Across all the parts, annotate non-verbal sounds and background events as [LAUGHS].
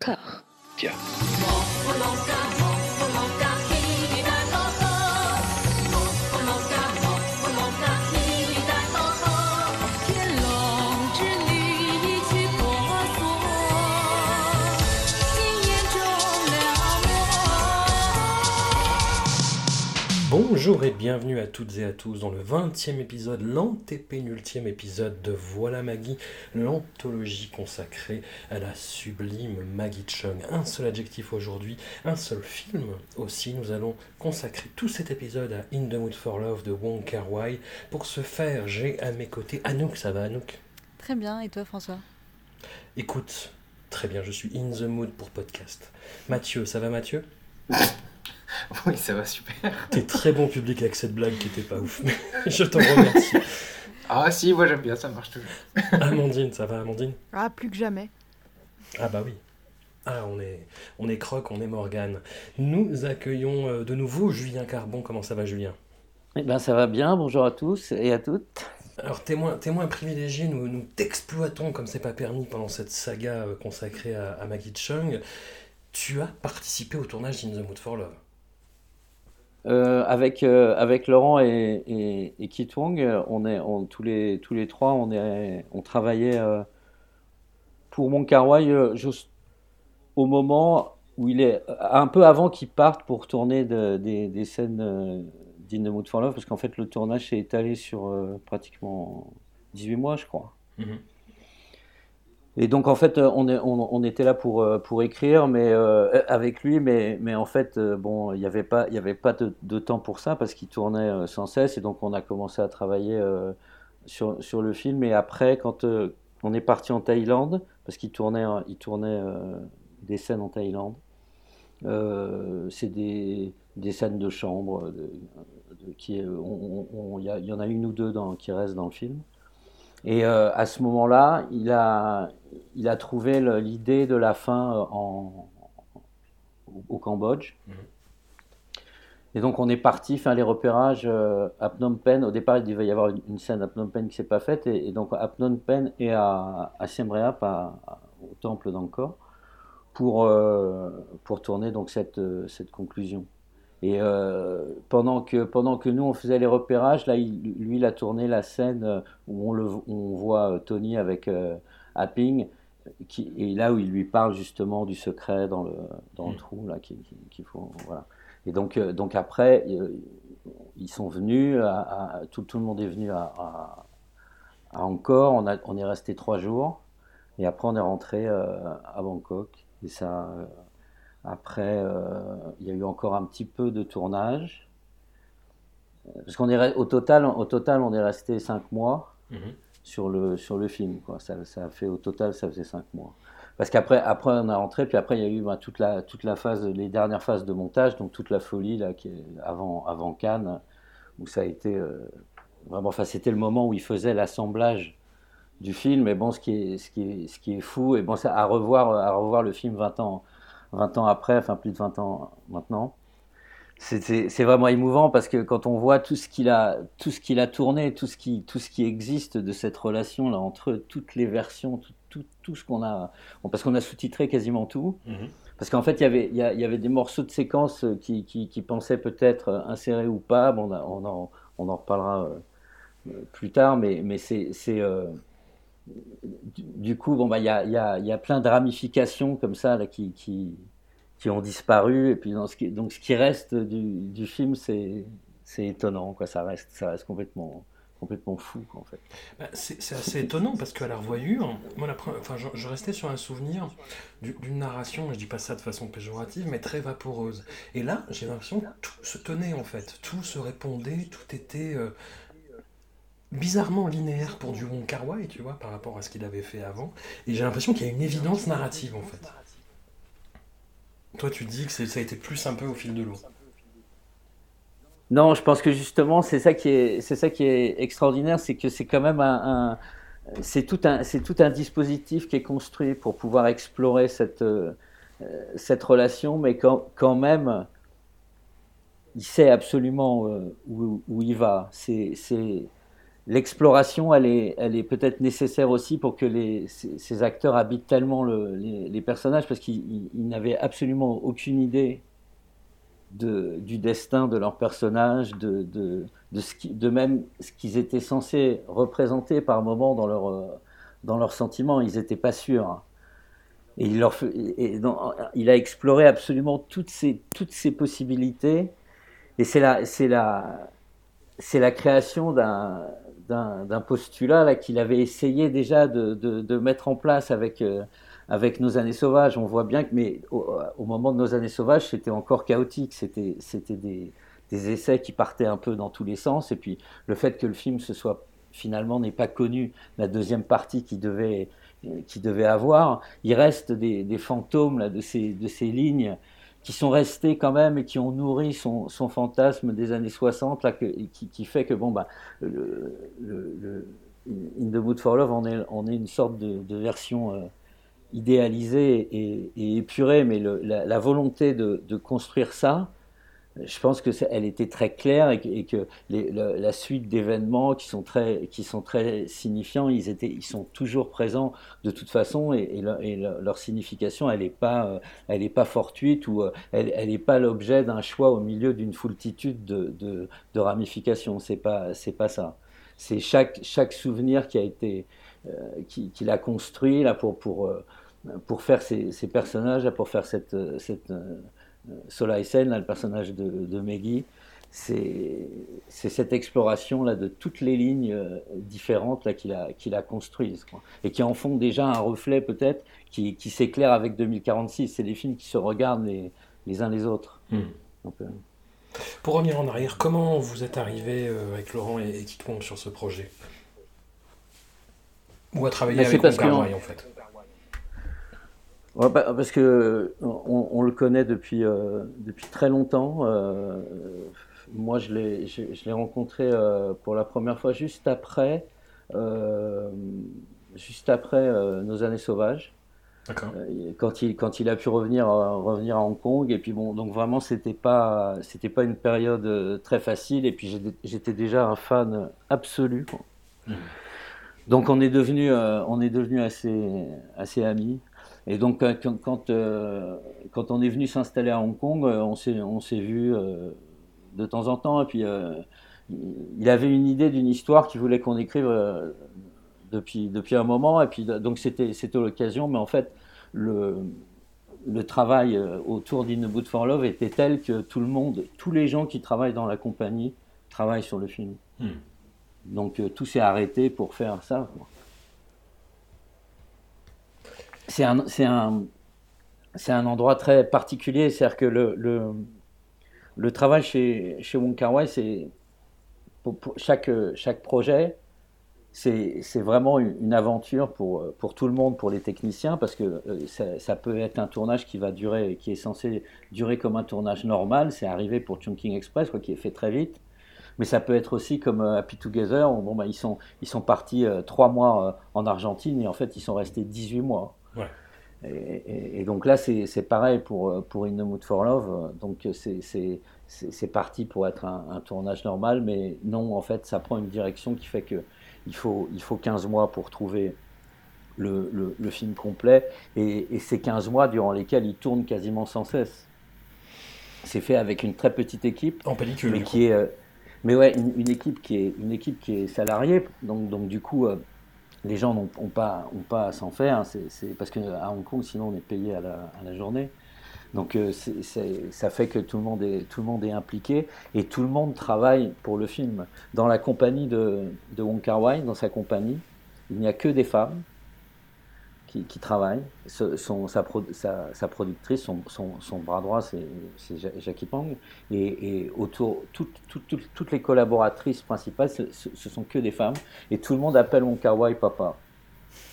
Car. Tiens. Bonjour et bienvenue à toutes et à tous dans le 20e épisode, l'antépénultième épisode de Voilà Maggie, l'anthologie consacrée à la sublime Maggie Chung. Un seul adjectif aujourd'hui, un seul film aussi. Nous allons consacrer tout cet épisode à In the Mood for Love de Wong Kar Wai. Pour ce faire, j'ai à mes côtés Anouk. Ça va Anouk? Très bien, et toi François? Écoute, très bien, je suis in the mood pour podcast. Mathieu, ça va Mathieu? [LAUGHS] [LAUGHS] Oui, ça va super. T'es très bon public avec cette blague qui était pas ouf. [LAUGHS] je t'en remercie. Ah si, moi j'aime bien, ça marche toujours. [LAUGHS] Amandine, ça va Amandine? Ah, plus que jamais. Ah bah oui. Ah, on est, on est Croc, on est Morgane. Nous accueillons euh, de nouveau Julien Carbon. Comment ça va Julien? Eh ben, ça va bien, bonjour à tous et à toutes. Alors témoin, témoin privilégié, nous, nous t'exploitons comme c'est pas permis pendant cette saga euh, consacrée à, à Maggie Chung. Tu as participé au tournage d'In the Mood for Love. Euh, avec, euh, avec Laurent et, et, Kit Wong, on est, tous, les, tous les trois, on, est, on travaillait euh, pour Mon Carwai juste au moment où il est, un peu avant qu'il parte pour tourner de- des, des scènes d'In the Mood for Love, parce qu'en fait le tournage s'est étalé sur pratiquement 18 mois, je crois. Mhm. Et donc en fait, euh, on, était là pour, euh, pour écrire, mais euh, avec lui, mais, mais en fait, bon, il n'y avait pas, y avait pas de, temps pour ça parce qu'il tournait sans cesse, et donc on a commencé à travailler sur, sur le film. Et après, quand on est parti en Thaïlande, parce qu'il tournait, euh, il tournait des scènes en Thaïlande, c'est des, des scènes de chambre, qui, il y, en a une ou deux qui restent dans le film. Et euh, à ce moment-là, il a, il a trouvé l'idée de la fin euh, en, au Cambodge. Mhm. Et donc on est parti faire les repérages euh, à Phnom Penh. Au départ, il devait y avoir une, scène à Phnom Penh qui s'est pas faite. Et, et donc à Phnom Penh et à, à Siem Reap, à- à- au temple d'Angkor, pour, euh, pour tourner donc cette, cette conclusion. Et euh, pendant, que, pendant que nous, on faisait les repérages, là, il- lui, il a tourné la scène euh, où on, le, on voit euh, Tony avec euh, Apping, qui, et là où il lui parle justement du secret dans le, dans le Mm. trou, là, qu'il faut... Voilà. Et donc, euh, donc après, ils sont venus, à, à- tout, tout le monde est venu à, à, à Angkor, on, a, on est resté trois jours, et après on est rentré à Bangkok. Et ça, après, euh, il y a eu encore un petit peu de tournage. Euh, Parce qu'on est au total, au total, on est resté cinq mois Mhm. sur le, sur le film. Quoi. Ça, ça a fait, au total, ça faisait cinq mois. Parce qu'après, après, on a rentré, puis après, il y a eu ben, toute, la, toute la phase, les dernières phases de montage, donc toute la folie là, qui est avant, avant Cannes, où ça a été euh, vraiment, enfin, c'était le moment où il faisait l'assemblage du film. Et bon, ce qui est, ce qui est, ce qui est fou, et bon, ça, à revoir, à revoir le film 20 ans, 20 ans après, enfin plus de 20 ans maintenant, c'est- vraiment émouvant parce que quand on voit tout ce qu'il a, tout ce qu'il a tourné, tout ce qui, tout ce qui existe de cette relation là entre eux, toutes les versions, tout, tout, tout ce qu'on a, bon, parce qu'on a sous-titré quasiment tout, Mhm. parce qu'en fait il y avait, il y, a- il y avait des morceaux de séquences qui, qui, qui pensaient peut-être insérés ou pas, bon, on, a- on, en, on en reparlera euh, plus tard, mais, mais c'est, c'est, euh, du, coup, bon, bah, il y a, y, a, plein de ramifications comme ça qui, ont disparu. Et puis, donc, ce qui reste du, film, c'est, étonnant. Quoi. Ça, reste, complètement, fou, en fait. Bah, c'est assez étonnant parce qu'à la revoyure, moi, enfin, je, restais sur un souvenir du- d'une narration, je dis pas ça de façon péjorative, mais très vaporeuse. Et là, j'ai l'impression que tout se tenait en fait, tout se répondait, tout était euh, bizarrement linéaire pour du Wong Kar tu vois, par rapport à ce qu'il avait fait avant. Et j'ai l'impression qu'il y a une évidence narrative en fait. Toi, tu dis que ça a été plus un peu au fil de l'eau. Non, je pense que justement, c'est ça qui est, c'est ça qui est extraordinaire, c'est que c'est quand même un, c'est tout un, c'est tout un dispositif qui est construit pour pouvoir explorer cette, euh, cette relation, mais quand, quand même, il sait absolument euh, où, où il va. C'est, c'est, l'exploration, elle est, elle est peut-être nécessaire aussi pour que ces, acteurs habitent tellement le, les, personnages parce qu'ils n'avaient absolument aucune idée du destin de leurs personnages, de, de, de, même ce qu'ils étaient censés représenter par moment dans, leur, dans leurs sentiments. Ils n'étaient pas sûrs. Et il, a exploré absolument toutes ces, toutes ces possibilités. Et c'est la, c'est c'est la création d'un, d'un postulat qu'il avait essayé déjà de, de, mettre en place avec, euh, avec Nos années sauvages. On voit bien que, mais au, moment de Nos années sauvages, c'était encore chaotique. C'était, des, des, essais qui partaient un peu dans tous les sens. Et puis le fait que le film se soit finalement n'ait pas connu la deuxième partie qui devait, devait avoir, il reste des, des fantômes là, de, ces, de ces lignes qui sont restés quand même et qui ont nourri son, fantasme des années 60, là, qui, fait que, bon, bah, In the Mood for Love, on est, une sorte de, version euh, idéalisée et, épurée, mais la, volonté de construire ça, je pense que elle était très claire et que, la, suite d'événements qui sont très qui sont très signifiants, ils étaient ils sont toujours présents de toute façon et, leur signification elle n'est pas euh, elle est pas fortuite ou euh, elle n'est pas l'objet d'un choix au milieu d'une foultitude de, ramifications. C'est pas c'est pas ça. C'est chaque chaque souvenir qui a été euh, qui, l'a construit là pour pour pour faire ces, personnages, pour faire cette Sola Essen, le personnage de, de Meggy, c'est cette exploration là de toutes les lignes euh, différentes là qu'il a construises et qui en font déjà un reflet peut-être qui, qui s'éclaire avec 2046 c'est des films qui se regardent les, les uns les autres. Hmm. euh, pour revenir en arrière comment vous êtes arrivé euh, avec Laurent et, qui tombe sur ce projet? Ou à travailler ben, avec Wong en fait bah, parce que on, le connaît depuis, euh, depuis très longtemps. Euh, moi, je l'ai rencontré euh, pour la première fois juste après, juste après nos années sauvages. Quand il, quand il a pu revenir, revenir à Hong Kong. Et puis bon, donc vraiment, c'était pas, c'était pas une période très facile. Et puis j'étais déjà un fan absolu. Mmh. Donc on est devenu, on est devenu assez, assez amis. Et donc, euh, quand, euh, quand, on est venu s'installer à Hong Kong, euh, on s'est, on s'est vu de temps en temps. Et puis, il avait une idée d'une histoire qu'il voulait qu'on écrive depuis, depuis un moment. Et puis, donc, c'était, c'était l'occasion. Mais en fait, le, le travail autour d'In Boot for Love était tel que tout le monde, tous les gens qui travaillent dans la compagnie travaillent sur le film. Hmm. Donc, tout s'est arrêté pour faire ça c'est un, c'est un, c'est un endroit très particulier. C'est-à-dire que le, le, travail chez, chez Wong Kar Wai, c'est pour, chaque, chaque projet, c'est, c'est vraiment une aventure pour, pour tout le monde, pour les techniciens, parce que euh, ça, peut être un tournage qui va durer, qui est censé durer comme un tournage normal. C'est arrivé pour Chungking Express, quoi, qui est fait très vite. Mais ça peut être aussi comme euh, Happy Together. Bon, bah, ils, sont, ils sont partis euh, trois mois en Argentine et en fait, ils sont restés 18 mois. Et, donc là, c'est pareil pour, pour In the Mood for Love. Donc c'est parti pour être un, tournage normal, mais non, en fait, ça prend une direction qui fait que il faut, il faut 15 mois pour trouver le, le, film complet. Et, et c'est 15 mois durant lesquels il tourne quasiment sans cesse. C'est fait avec une très petite équipe. En pellicule. Mais qui est, euh, mais ouais, une, équipe qui est une équipe qui est salariée. Donc, donc du coup, euh, les gens n'ont pas, pas à s'en faire. Hein. C'est parce qu'à Hong Kong, sinon, on est payé à la, à la journée. Donc euh, ça fait que tout le, monde est, tout le monde est impliqué et tout le monde travaille pour le film. Dans la compagnie de, de Wong Kar Wai, dans sa compagnie, il n'y a que des femmes qui, qui travaille. Son, sa, sa, productrice, son, son, bras droit, c'est Jackie Pang. Et, et autour, toutes les collaboratrices principales, ce, ce, sont que des femmes. Et tout le monde appelle mon kawaii papa.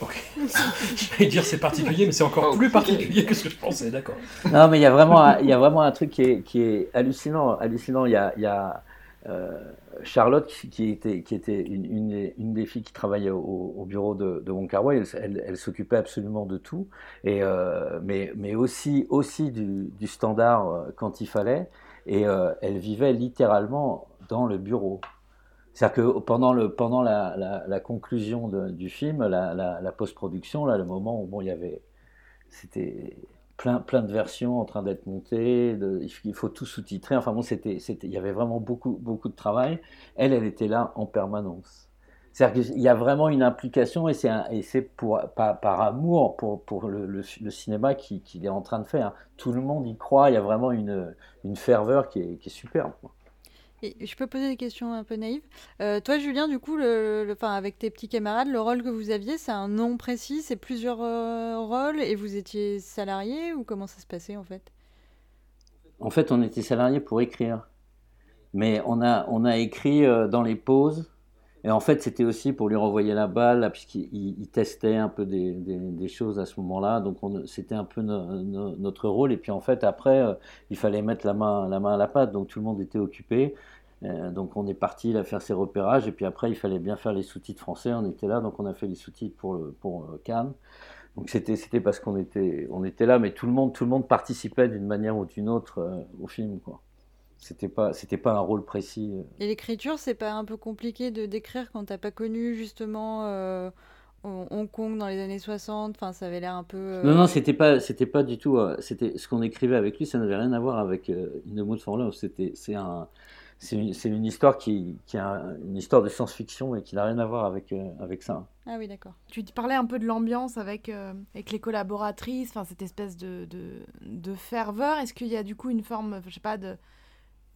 Ok. [LAUGHS] vais dire c'est particulier, mais c'est encore plus particulier que ce que je pensais, d'accord. Non, mais il y a vraiment, il y a vraiment un truc qui est, qui est hallucinant. hallucinant. Il y a, il y a euh, Charlotte, qui était, une, des filles qui travaillait au, bureau de, de elle, s'occupait absolument de tout, euh, mais, aussi, du, standard euh, quand il fallait, et elle vivait littéralement dans le bureau. C'est-à-dire que pendant, la, conclusion du film, la, la post-production, là, le moment où bon, il y avait, c'était plein, plein de versions en train d'être montées, il faut tout sous-titrer. Enfin bon, c'était, il y avait vraiment beaucoup, beaucoup de travail. Elle, elle était là en permanence. C'est-à-dire qu'il y a vraiment une implication et c'est, et c'est pour, par, par, amour pour, pour le, cinéma qu'il, est en train de faire. Tout le monde y croit, il y a vraiment une, une ferveur qui est, qui est superbe. Je peux poser des questions un peu naïves. Euh, toi, Julien, du coup, le, avec tes petits camarades, le rôle que vous aviez, c'est un nom précis, c'est plusieurs euh, rôles, et vous étiez salarié ou comment ça se passait en fait? En fait, on était salarié pour écrire, mais on a, on a écrit euh, dans les pauses. Et en fait, c'était aussi pour lui renvoyer la balle, puisqu'il testait un peu des, choses à ce moment-là. Donc, c'était un peu notre rôle. Et puis, en fait, après, il fallait mettre la main, la main à la pâte. Donc, tout le monde était occupé. Euh, donc on est parti là faire ses repérages et puis après il fallait bien faire les sous-titres français. On était là donc on a fait les sous-titres pour le, pour euh, Cannes. Donc c'était c'était parce qu'on était on était là mais tout le monde tout le monde participait d'une manière ou d'une autre euh, au film quoi. C'était pas c'était pas un rôle précis. Et l'écriture c'est pas un peu compliqué de décrire quand t'as pas connu justement Hong Kong dans les années 60, enfin ça avait l'air un peu. Non non c'était pas c'était pas du tout c'était ce qu'on écrivait avec lui ça n'avait rien à voir avec In the Mood for Love c'était c'est un c'est une, histoire qui, qui a une histoire de science-fiction et qui n'a rien à voir avec, euh, avec ça. Ah oui, d'accord. Tu parlais un peu de l'ambiance avec, euh, avec les collaboratrices, enfin cette espèce de, de, de ferveur. Est-ce qu'il y a du coup une forme, je sais pas, de,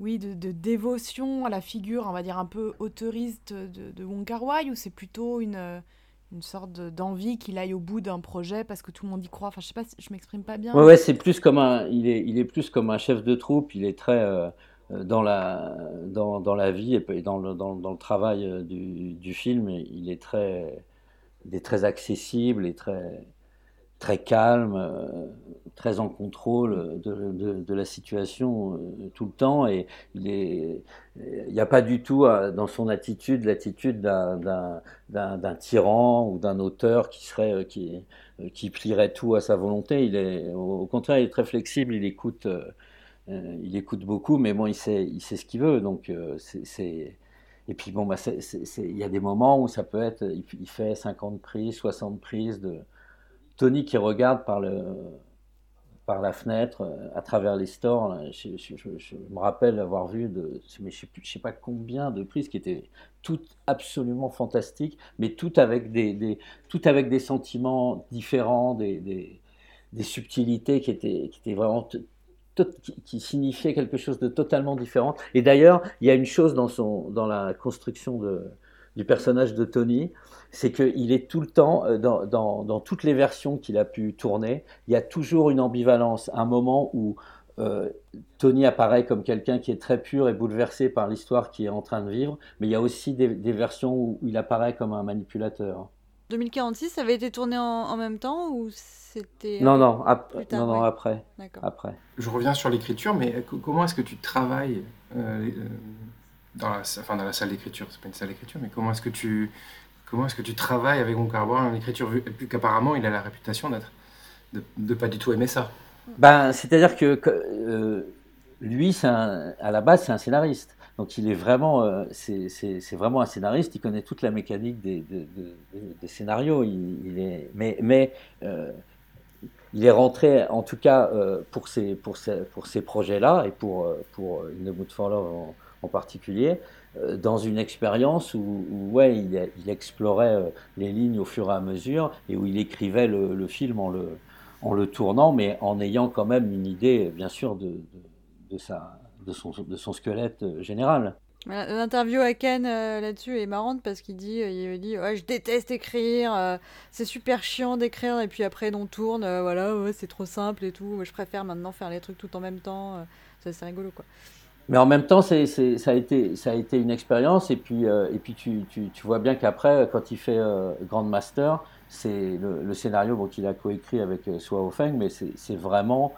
oui, de, dévotion à la figure, on va dire un peu autoriste de, de Wong Wai, ou c'est plutôt une, une sorte d'envie qu'il aille au bout d'un projet parce que tout le monde y croit? Enfin, je sais pas, si je m'exprime pas bien. Ouais, c'est plus comme un, il est, il est plus comme un chef de troupe. Il est très, euh, euh, dans la, dans, dans, la vie et dans le, dans le travail euh, du, du, film, il est très, il est très accessible et très, très calme, euh, très en contrôle de, la situation tout le temps. Et il n'y a pas du tout dans son attitude l'attitude d'un tyran ou d'un auteur qui plierait tout à sa volonté. Au contraire, il est très flexible. Il écoute. Euh, il écoute beaucoup, mais bon, il sait, ce qu'il veut. Donc, euh. Et puis, bon, bah, il y a des moments où ça peut être. Il, fait 50 prises, 60 prises. Tony qui regarde par, le, par la fenêtre, euh, à travers les stores. Je, me rappelle avoir vu, de, mais je ne sais, pas combien de prises qui étaient toutes absolument fantastiques, mais toutes avec des, des avec des sentiments différents, des, des, subtilités qui étaient, qui étaient vraiment qui, signifiait quelque chose de totalement différent. Et d'ailleurs, il y a une chose dans, son, dans la construction de, du personnage de Tony, c'est qu'il est tout le temps, euh, dans, dans, dans toutes les versions qu'il a pu tourner, il y a toujours une ambivalence, un moment où euh, Tony apparaît comme quelqu'un qui est très pur et bouleversé par l'histoire qu'il est en train de vivre, mais il y a aussi des, des versions où il apparaît comme un manipulateur. 2046, ça avait été tourné en, en même temps ou c'était non non, non, non après. Après. Je reviens sur l'écriture mais comment est-ce que tu travailles euh, euh, dans la salle d'écriture c'est pas une salle d'écriture mais comment est-ce que tu comment est-ce que tu travailles avec mon carbone en écriture vu qu'apparemment il a la réputation d'être de, de, pas du tout aimer ça ben c'est à dire que, euh, lui à la base c'est un scénariste donc il est vraiment, euh, c'est vraiment un scénariste. Il connaît toute la mécanique des, scénarios. Il, est, mais, mais euh, il est rentré, en tout cas euh, pour ces, pour ces, pour ces projets-là et pour, pour In the Mood for Love particulier, dans une expérience où, ouais, il, explorait les lignes au fur et à mesure et où il écrivait le, film en le, en le tournant, mais en ayant quand même une idée, bien sûr, de, de, sa de son, son squelette euh, général. L'interview à Ken euh, là-dessus est marrante parce qu'il dit, euh, il dit je déteste écrire, c'est super chiant d'écrire et puis après on tourne, voilà, c'est trop simple et tout. je préfère maintenant faire les trucs tout en même temps. c'est rigolo quoi. Mais en même temps, ça, a été, une expérience et puis, puis tu, vois bien qu'après, quand il fait Grand Master, c'est le, scénario bon, qu'il a coécrit avec Sua Feng, mais c'est vraiment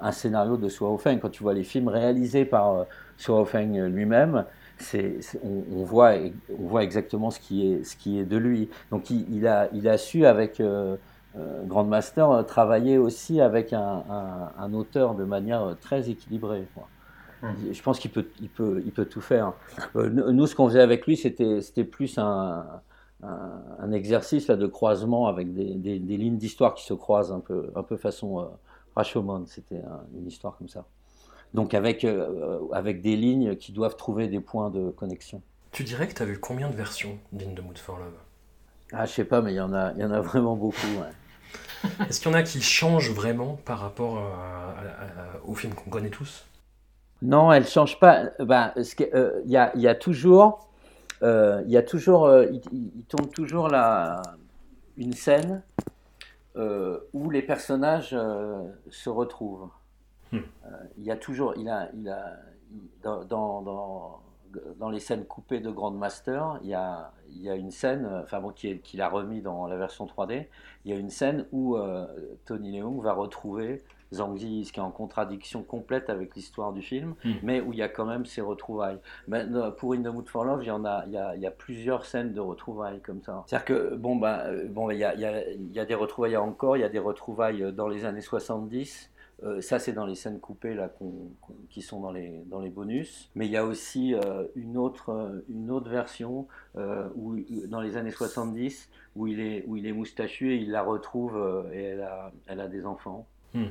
un scénario de Suo Feng. Quand tu vois les films réalisés par euh, Suo Feng lui-même, on, voit, exactement ce qui est, de lui. Donc il, a, su avec euh, euh, Grandmaster travailler aussi avec un, auteur de manière très équilibrée. Je pense qu'il peut, il peut, il peut tout faire. Euh, nous, ce qu'on faisait avec lui, c'était, c'était plus un, un, exercice là, de croisement avec des, des, lignes d'histoire qui se croisent un peu, un peu façon euh, Rashomon. C'était une histoire comme ça. Donc avec, euh, avec des lignes qui doivent trouver des points de connexion. Tu dirais que tu as vu combien de versions d'In the Mood for Love? Ah, je sais pas, mais il y en a, il y en a vraiment beaucoup. [LAUGHS] Est-ce qu'il y en a qui changent vraiment par rapport au film qu'on connaît tous? Non, elle ne change pas. Ben, euh, il y, a, y, a, toujours, euh, il y a toujours, il, tourne toujours la, une scène où les personnages se retrouvent. Hmm. Il y a toujours, il a, il a, dans, dans, dans les scènes coupées de Grandmaster, il y a, il y a une scène, enfin bon, qu'il qui a remis dans la version 3D, il y a une scène où euh, Tony Leung va retrouver Zhang ce qui est en contradiction complète avec l'histoire du film, hmm. mais où il y a quand même ces retrouvailles. Mais, pour In the Mood for Love, il y, en a, il, y a, il y a plusieurs scènes de retrouvailles comme ça. C'est-à-dire que, bon, ben, bon, il, y a, il, y a, il y a des retrouvailles encore, il y a des retrouvailles dans les années 70, euh, ça, c'est dans les scènes coupées là, qui sont dans les, dans les bonus. Mais il y a aussi euh, une, autre, euh, une autre version où, dans les années 70 où il est, où il est moustachu et il la retrouve et elle a, elle a des enfants. Hmm.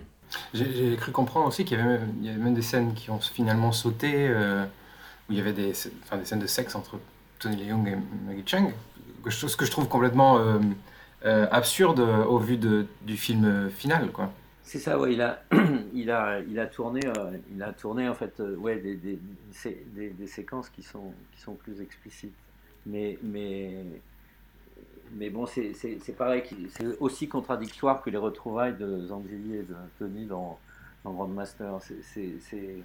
J'ai cru comprendre aussi qu'il y, avait même, des scènes qui ont finalement sauté, où il y avait des, scènes de sexe entre Tony Leung et Maggie Chung, chose que je trouve complètement absurde au vu du film final. quoi. C'est ça, ouais, [CLEARS THROAT] il a, tourné, euh, il a tourné en fait, euh, ouais, des, séquences qui sont, plus explicites. Mais, mais bon, c'est pareil, c'est aussi contradictoire que les retrouvailles de Zangzili et de Tony dans, dans Grandmaster. Euh,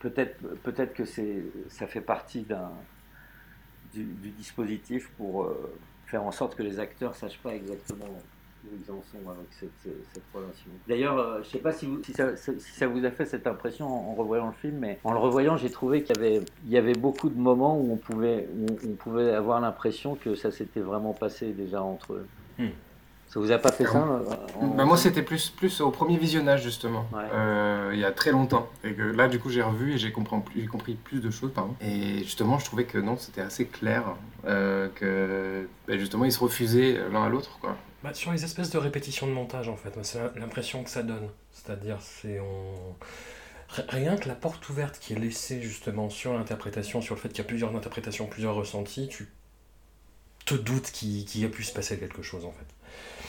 peut-être, peut-être que c'est, ça fait partie d'un du, dispositif pour faire en sorte que les acteurs sachent pas exactement où ils en sont avec cette, relation. D'ailleurs, euh, je ne sais pas si, si, ça, vous a fait cette impression en, revoyant le film, mais en le revoyant, j'ai trouvé qu'il y avait, il y avait beaucoup de moments où on pouvait, on pouvait avoir l'impression que ça s'était vraiment passé déjà entre eux. Hmm. Ça vous a pas fait ça euh, bah, Moi, c'était plus, plus au premier visionnage, justement, euh, il y a très longtemps. Et que là, du coup, j'ai revu et j'ai compris, plus, compris plus de choses. Pardon. Et justement, je trouvais que non, c'était assez clair, que bah, justement, ils se refusaient l'un à l'autre. quoi. Bah, sur les espèces de répétitions de montage, en fait, c'est l'impression que ça donne. C'est-à-dire, c'est on... Rien que la porte ouverte qui est laissée justement sur l'interprétation, sur le fait qu'il y a plusieurs interprétations, plusieurs ressentis, tu te doutes qu'il y a pu se passer quelque chose en fait.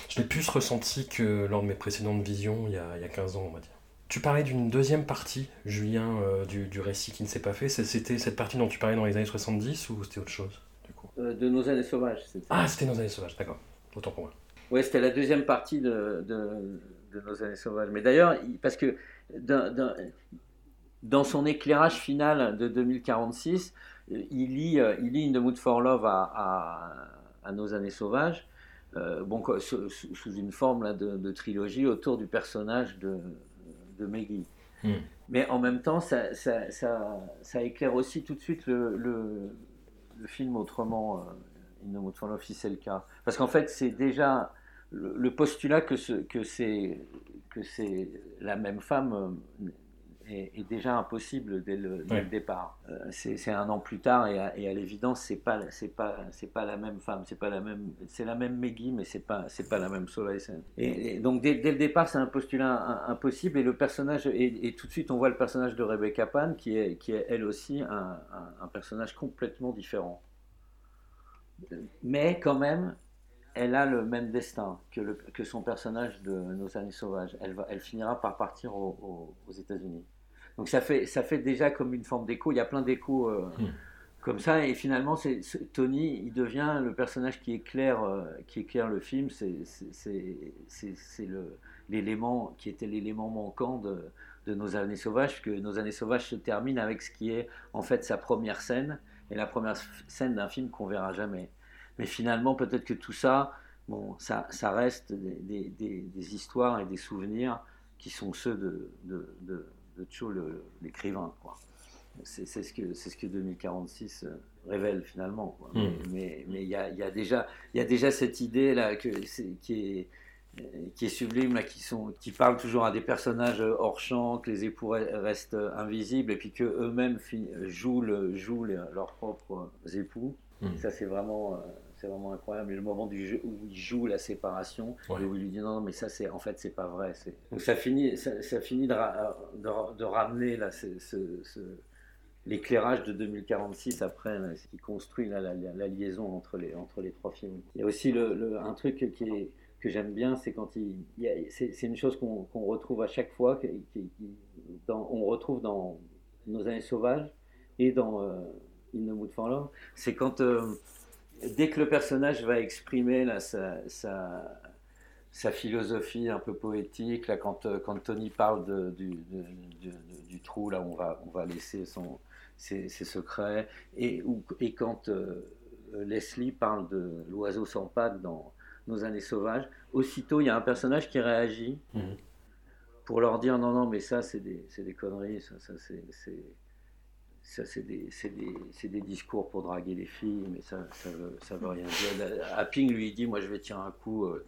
Je l'ai plus ressenti que lors de mes précédentes visions il y a, il y a 15 ans, on va dire. Tu parlais d'une deuxième partie, Julien, euh, du, du, récit qui ne s'est pas fait. C'était cette partie dont tu parlais dans les années 70 ou c'était autre chose du coup? Euh, De nos années sauvages. Ah, c'était nos années sauvages, d'accord. Autant pour moi. Oui, c'était la deuxième partie de, de, nos années sauvages. Mais d'ailleurs, parce que dans, dans, son éclairage final de 2046, il lit, il lit In the Mood for Love à, à, nos années sauvages, euh, bon, sous, sous, une forme là, de, trilogie autour du personnage de, de Maggie. Hmm. Mais en même temps, ça, ça, ça, ça, éclaire aussi tout de suite le, le, le film autrement. Euh, In the Mood for Love, si c'est le cas. Parce qu'en fait, c'est déjà le, postulat que, ce, que c'est que c'est la même femme euh, est, déjà impossible dès le, départ. Euh, c'est un an plus tard et à, l'évidence c'est pas c'est pas c'est pas la même femme, c'est pas la même c'est la même Maggie mais c'est pas c'est pas la même Soleil. Et, et donc dès, le départ c'est un postulat impossible et le personnage et, tout de suite on voit le personnage de Rebecca Pan qui est qui est elle aussi un, un personnage complètement différent. Mais quand même, elle a le même destin que, le, que, son personnage de Nos années sauvages. Elle, va, elle finira par partir aux États-Unis. Donc ça fait, ça fait déjà comme une forme d'écho. Il y a plein d'échos euh, hmm. comme ça. Et finalement, c'est, Tony, il devient le personnage qui éclaire, euh, qui éclaire le film. C'est, l'élément qui était l'élément manquant de, de, Nos années sauvages, que Nos années sauvages se termine avec ce qui est en fait sa première scène et la première scène d'un film qu'on verra jamais. Mais finalement, peut-être que tout ça, bon, ça, ça reste des, des, des, histoires et des souvenirs qui sont ceux de, de, de, de Cho, l'écrivain. C'est ce, que, ce que 2046 euh, révèle finalement. Quoi. Hmm. Mais il y, a, y, a déjà, y a déjà cette idée-là qui est qui est sublime, là, qui, sont, qui parlent toujours à des personnages hors champ, que les époux restent invisibles, et puis qu'eux-mêmes jouent, le, jouent leurs propres époux. Mmh. Ça, c'est vraiment, euh, c'est vraiment incroyable. Et le moment du jeu où il joue la séparation, et où il lui dit non, mais ça, c'est, en fait, c'est pas vrai. Donc ça finit, ça, finit de, de, ramener là, ce, l'éclairage de 2046 après, qui construit la, la, liaison entre les, entre les trois films. Il y a aussi le, un truc qui est que j'aime bien, c'est quand il, c'est une chose qu'on retrouve à chaque fois, dans, on retrouve dans Nos années sauvages et dans euh, In the Mood for Love, c'est quand euh, dès que le personnage va exprimer là, sa, sa, sa, philosophie un peu poétique, là, quand, euh, quand Tony parle de, du, du, trou là on va, on va laisser son, ses, secrets, et, et quand euh, Leslie parle de l'oiseau sans pattes dans nos années sauvages, aussitôt il y a un personnage qui réagit mhm. pour leur dire non, non, mais ça c'est des, des, conneries, ça, ça c'est. Ça, c'est des, des, des, discours pour draguer les filles, mais ça, ça, veut, ça veut rien dire. [LAUGHS] Apping lui dit Moi, je vais tirer un coup euh,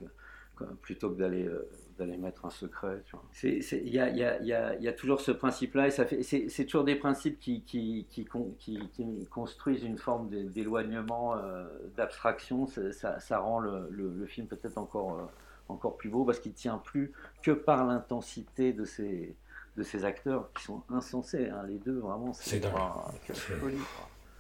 plutôt que d'aller euh, d'aller mettre un secret. Il y a, y, a, y, y a, toujours ce principe-là, et c'est toujours des principes qui, qui, qui, qui, construisent une forme d'éloignement, euh, d'abstraction. Ça, ça, rend le, le, film peut-être encore, euh, encore plus beau, parce qu'il tient plus que par l'intensité de ces, de ces acteurs qui sont insensés. Hein. Les deux, vraiment, c'est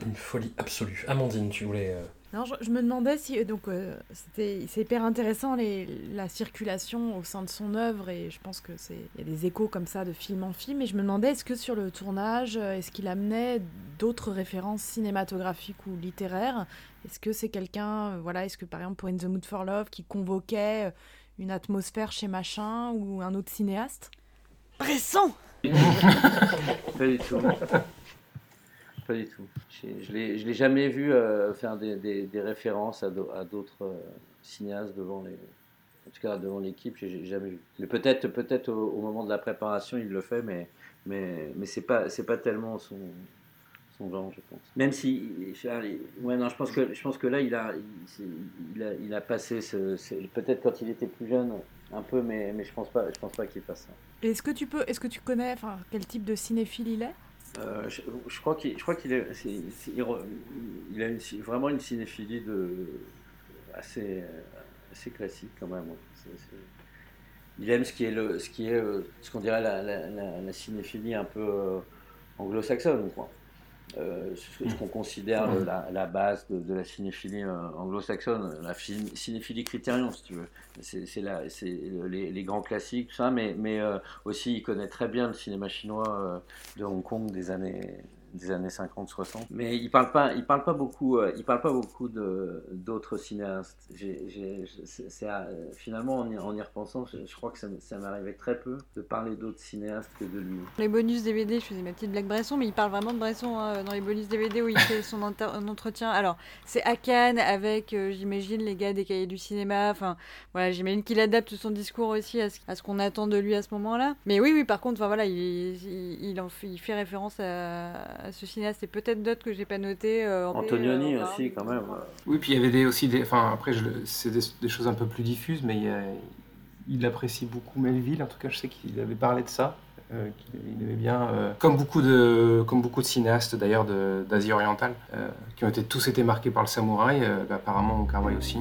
une folie absolue. Amandine, tu voulais... Non, je, me demandais si euh, donc euh, c'était c'est hyper intéressant les, la circulation au sein de son œuvre et je pense que c'est il y a des échos comme ça de film en film et je me demandais est-ce que sur le tournage euh, est-ce qu'il amenait d'autres références cinématographiques ou littéraires? Est-ce que c'est quelqu'un voilà est-ce que par exemple pour In the Mood for Love qui convoquait une atmosphère chez machin ou un autre cinéaste? Bresson [LAUGHS] Pas du tout pas du tout. Je ne l'ai jamais vu euh, faire des, des, références à d'autres euh, cinéastes devant les. En tout cas, devant l'équipe, j'ai jamais vu. Mais peut-être peut-être au, moment de la préparation, il le fait, mais, mais, mais c'est pas, pas tellement son, son genre, je pense. Même si. Ouais, non, je pense que, je pense que là, il a, il, a, il a passé. Ce, peut-être quand il était plus jeune, un peu, mais, mais je pense pas, je pense pas qu'il fasse ça. Est-ce que tu peux, est-ce que tu connais, enfin, quel type de cinéphile il est? Euh, je, crois qu'il, je crois qu'il est, il a une, vraiment une cinéphilie de, assez, assez classique quand même. il aime ce qui est le, ce qui est, euh, ce qu'on dirait la, la, la, cinéphilie un peu euh, anglo-saxonne, quoi. Euh, ce, qu'on considère la, base de, la cinéphilie euh, anglo-saxonne, la cinéphilie critérion, si tu veux. C'est les, les, grands classiques, ça, mais, mais euh, aussi il connaît très bien le cinéma chinois de Hong Kong des années, des années 50-60. Mais il parle pas, il parle pas beaucoup, euh, il parle pas beaucoup de d'autres cinéastes. c'est, finalement, en y, en y repensant, je, crois que ça, ça m'arrivait très peu de parler d'autres cinéastes que de lui. Les bonus DVD, je faisais ma petite blague Bresson, mais il parle vraiment de Bresson hein, dans les bonus DVD où il [LAUGHS] fait son entretien. Alors, c'est à Cannes avec, euh, j'imagine, les gars des cahiers du cinéma. Enfin, voilà, j'imagine qu'il adapte son discours aussi à ce, qu'on attend de lui à ce moment-là. Mais oui, oui, par contre, enfin voilà, il, il, en fait, il fait référence à ce cinéaste et peut-être d'autres que j'ai pas noté. Euh, Antonioni euh, aussi, quand même. Oui, puis il y avait des, aussi des. Enfin, après, c'est des, choses un peu plus diffuses, mais il, apprécie beaucoup Melville. En tout cas, je sais qu'il avait parlé de ça. Euh, qu'il aimait bien, comme, beaucoup de, comme beaucoup de cinéastes d'ailleurs d'Asie orientale, qui ont été, tous été marqués par le samouraï, bah, apparemment Kawai aussi.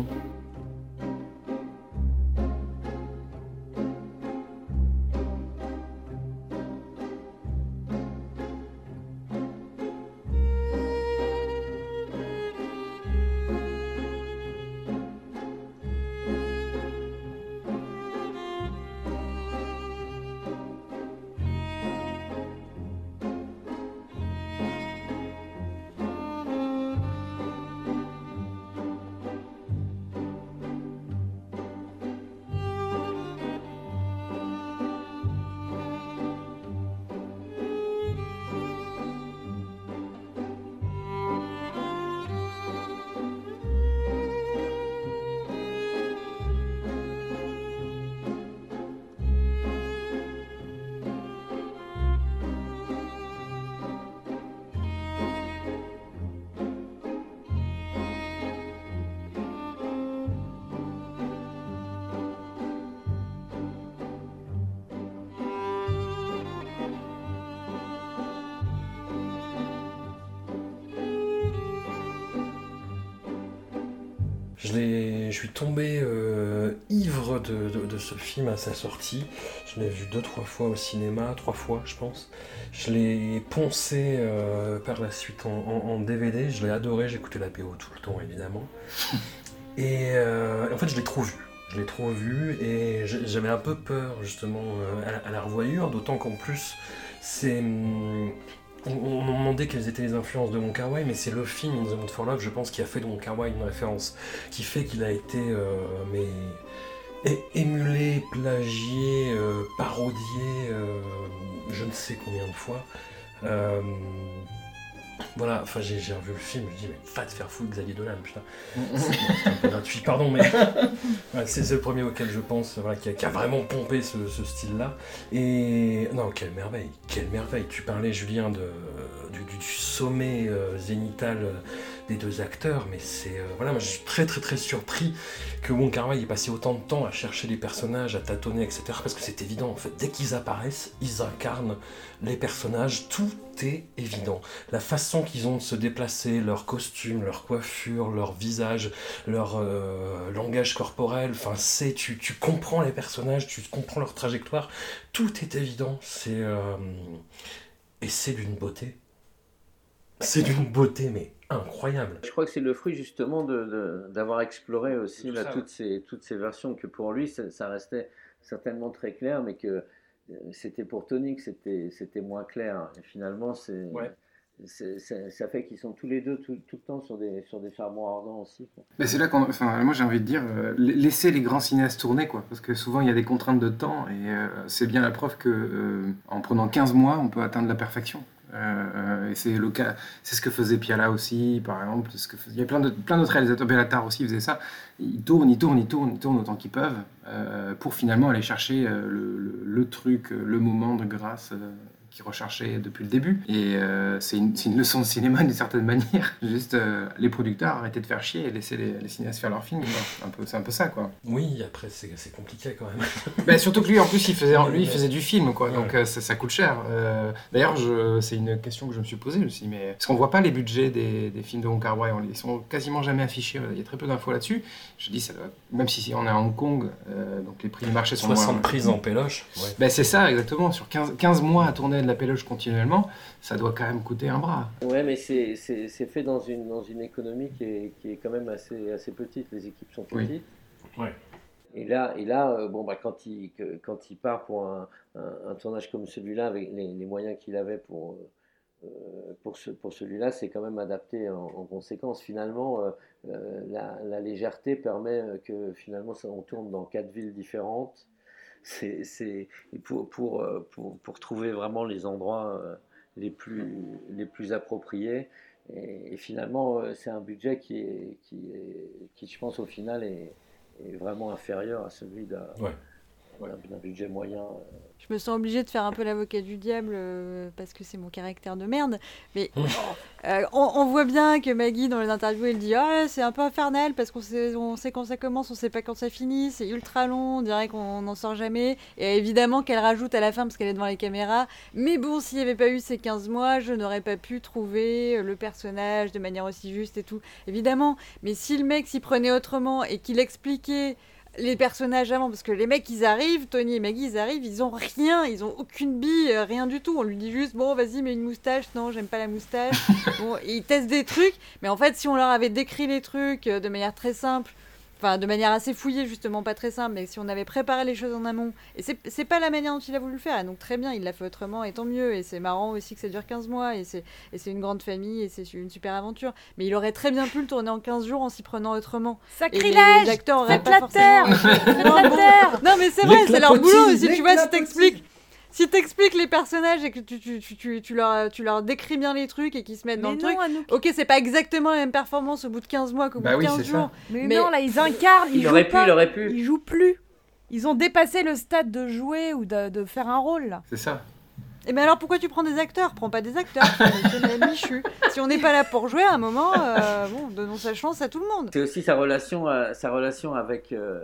Je, suis tombé euh, ivre de, de- de ce film à sa sortie. Je l'ai vu deux, trois fois au cinéma, trois fois, je pense. Je l'ai poncé euh, par la suite en, en- en DVD. Je l'ai adoré. J'écoutais la PO tout le temps, évidemment. [LAUGHS] Et euh, en fait, je l'ai trop vu. Je l'ai trop vu et j'avais un peu peur, justement, à, la- à la revoyure. D'autant qu'en plus, c'est. On, m'a demandé quelles étaient les influences de Wai, mais c'est le film In the Mood for Love, je pense, qui a fait de Wai une référence, qui fait qu'il a été euh, émulé, plagié, euh, parodié, euh, je ne sais combien de fois. Voilà, enfin j'ai revu le film, je me dis mais va te faire foutre Xavier Dolan, putain. C'est un peu gratuit, pardon, mais [LAUGHS] voilà, c'est le premier auquel je pense, voilà, qui, a, qui a vraiment pompé ce, ce style-là. Et non, quelle merveille, quelle merveille. Tu parlais, Julien, de, du sommet euh, zénital euh, des deux acteurs, mais c'est euh, voilà, moi je suis très très très surpris que Wong Kar Wai ait passé autant de temps à chercher les personnages, à tâtonner, etc. Parce que c'est évident, en fait, dès qu'ils apparaissent, ils incarnent les personnages, tout est évident. La façon qu'ils ont de se déplacer, leur costume, leur coiffure, leur visage, leur euh, langage corporel, enfin c'est tu, tu comprends les personnages, tu comprends leur trajectoire, tout est évident, c'est euh, et c'est d'une beauté. C'est d'une beauté mais incroyable. Je crois que c'est le fruit justement de- de- d'avoir exploré aussi Tout là, ça, toutes, ces, toutes ces versions, que pour lui ça, ça restait certainement très clair, mais que euh, c'était pour Tony que c'était moins clair. Et finalement, c'est Ouais. ça fait qu'ils sont tous les deux tout, tout le temps sur des, sur des charbons ardents aussi. Mais c'est là qu'on. Enfin, moi j'ai envie de dire, euh, la- laissez les grands cinéastes tourner, quoi. Parce que souvent il y a des contraintes de temps et euh, c'est bien la preuve que euh, en prenant 15 mois, on peut atteindre la perfection. Euh, euh, c'est le cas, c'est ce que faisait Piala aussi, par exemple. il y a plein de plein d'autres réalisateurs. Bellatar aussi faisait ça. Ils tournent, ils tournent, ils tournent, ils tournent autant qu'ils peuvent euh, pour finalement aller chercher le, truc, le moment de grâce. Qu'ils recherchaient depuis le début. Et euh, c'est une, une leçon de cinéma [LAUGHS] d'une certaine manière. Juste euh, les producteurs arrêtez de faire chier et laissez les, les cinéastes faire leur film. quoi. Un peu, c'est un peu ça, quoi. Oui, après c'est compliqué quand même. [LAUGHS] Bah, surtout que lui, en plus, il faisait, lui, il faisait du film, quoi. Ouais. Donc euh, ça, ça coûte cher. D'ailleurs, je- c'est une question que je me suis posée. Je me suis dit, mais parce qu'on voit pas les budgets des, des films de Wong Kar Wai, on- ils sont quasiment jamais affichés. Il y a très peu d'infos là-dessus. Je dis, ça doit- même si on est à Hong Kong, donc les prix du marché sont 60 moins. prises en péloche. ouais. Ben, c'est ça, exactement. Sur 15, 15 mois à tourner de la péloche continuellement, ça doit quand même coûter un bras. Ouais, mais c'est fait dans une, dans une économie qui est, qui est quand même assez, assez petite. Les équipes sont Oui. petites. Ouais. Et là, et là euh, bon, bah, quand, il, quand il part pour un, un- un tournage comme celui-là, avec les, les moyens qu'il avait pour, euh, pour, ce, pour celui-là, c'est quand même adapté en, en conséquence. Finalement, euh, la, la légèreté permet que finalement, ça, on tourne dans quatre villes différentes. C'est pour, euh, pour, pour trouver vraiment les endroits euh, les, plus, les plus appropriés. Et, finalement, euh, c'est un budget qui, est, qui, est, qui, je pense, au final, est, vraiment inférieur à celui d'un. D'un budget moyen. euh. Je me sens obligée de faire un peu l'avocat du diable euh, parce que c'est mon caractère de merde. Mais euh, on, on voit bien que Maggie, dans les interviews, elle dit Ah, c'est un peu infernal parce qu'on sait, on sait quand ça commence, on sait pas quand ça finit, c'est ultra long, on dirait qu'on n'en sort jamais. Et évidemment qu'elle rajoute à la fin parce qu'elle est devant les caméras Mais bon, s'il n'y avait pas eu ces 15 mois, je n'aurais pas pu trouver le personnage de manière aussi juste et tout. Évidemment. Mais si le mec s'y prenait autrement et qu'il expliquait les personnages avant, parce que les mecs ils arrivent, Tony et Maggie ils arrivent, ils ont rien, ils ont aucune bille, euh, rien du tout. On lui dit juste bon vas-y mets une moustache, non j'aime pas la moustache. [LAUGHS] bon, ils testent des trucs, mais en fait si on leur avait décrit les trucs euh, de manière très simple, enfin de manière assez fouillée justement, pas très simple, mais si on avait préparé les choses en amont, et c'est pas la manière dont il a voulu le faire, et donc très bien, il l'a fait autrement, et tant mieux, et c'est marrant aussi que ça dure 15 mois, et c'est et c'est une grande famille, et c'est une super aventure, mais il aurait très bien pu le tourner en 15 jours en s'y prenant autrement. Et les- Sacrilège les acteurs auraient Faites pas la forcément- terre [LAUGHS] Non, la bon. terre Non, mais c'est vrai, c'est leur boulot aussi, tu vois, si t'expliques. Si t'expliques les personnages et que tu, tu, tu, tu, tu leur, tu leur décris bien les trucs et qu'ils se mettent dans Mais le non, truc, Anouk. ok, c'est pas exactement la même performance au bout de 15 mois qu'au bout Bah de oui, 15 c'est jours. Mais, Mais- non, là, ils incarnent, ils Il jouent pu, pas. il aurait pu. Ils jouent plus. Ils ont dépassé le stade de jouer ou de, de faire un rôle, là. C'est ça. Et mais alors pourquoi tu prends des acteurs? Prends pas des acteurs, Michu. Si on n'est pas là pour jouer à un moment, euh, bon, donnons sa chance à tout le monde. C'est aussi sa relation, sa relation avec, euh,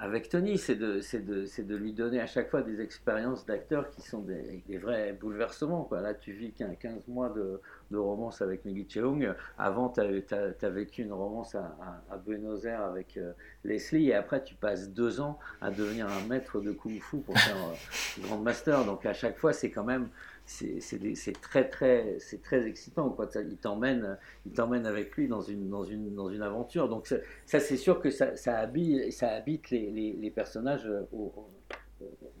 avec Tony, c'est de, de, de lui donner à chaque fois des expériences d'acteurs qui sont des, vrais bouleversements. Quoi. Là, tu vis qu'un 15 mois de, de romance avec Maggie Cheung. Avant, tu as, vécu une romance à, à, Buenos Aires avec euh, Leslie, et après, tu passes deux ans à devenir un maître de Kung Fu pour faire euh, [LAUGHS] Grand Master. Donc, à chaque fois, c'est quand même c'est très très c'est très excitant quoi. il t'emmène il t'emmène avec lui dans une dans une dans une aventure donc ça, c'est sûr que ça, ça habite ça habite les, les, les personnages au,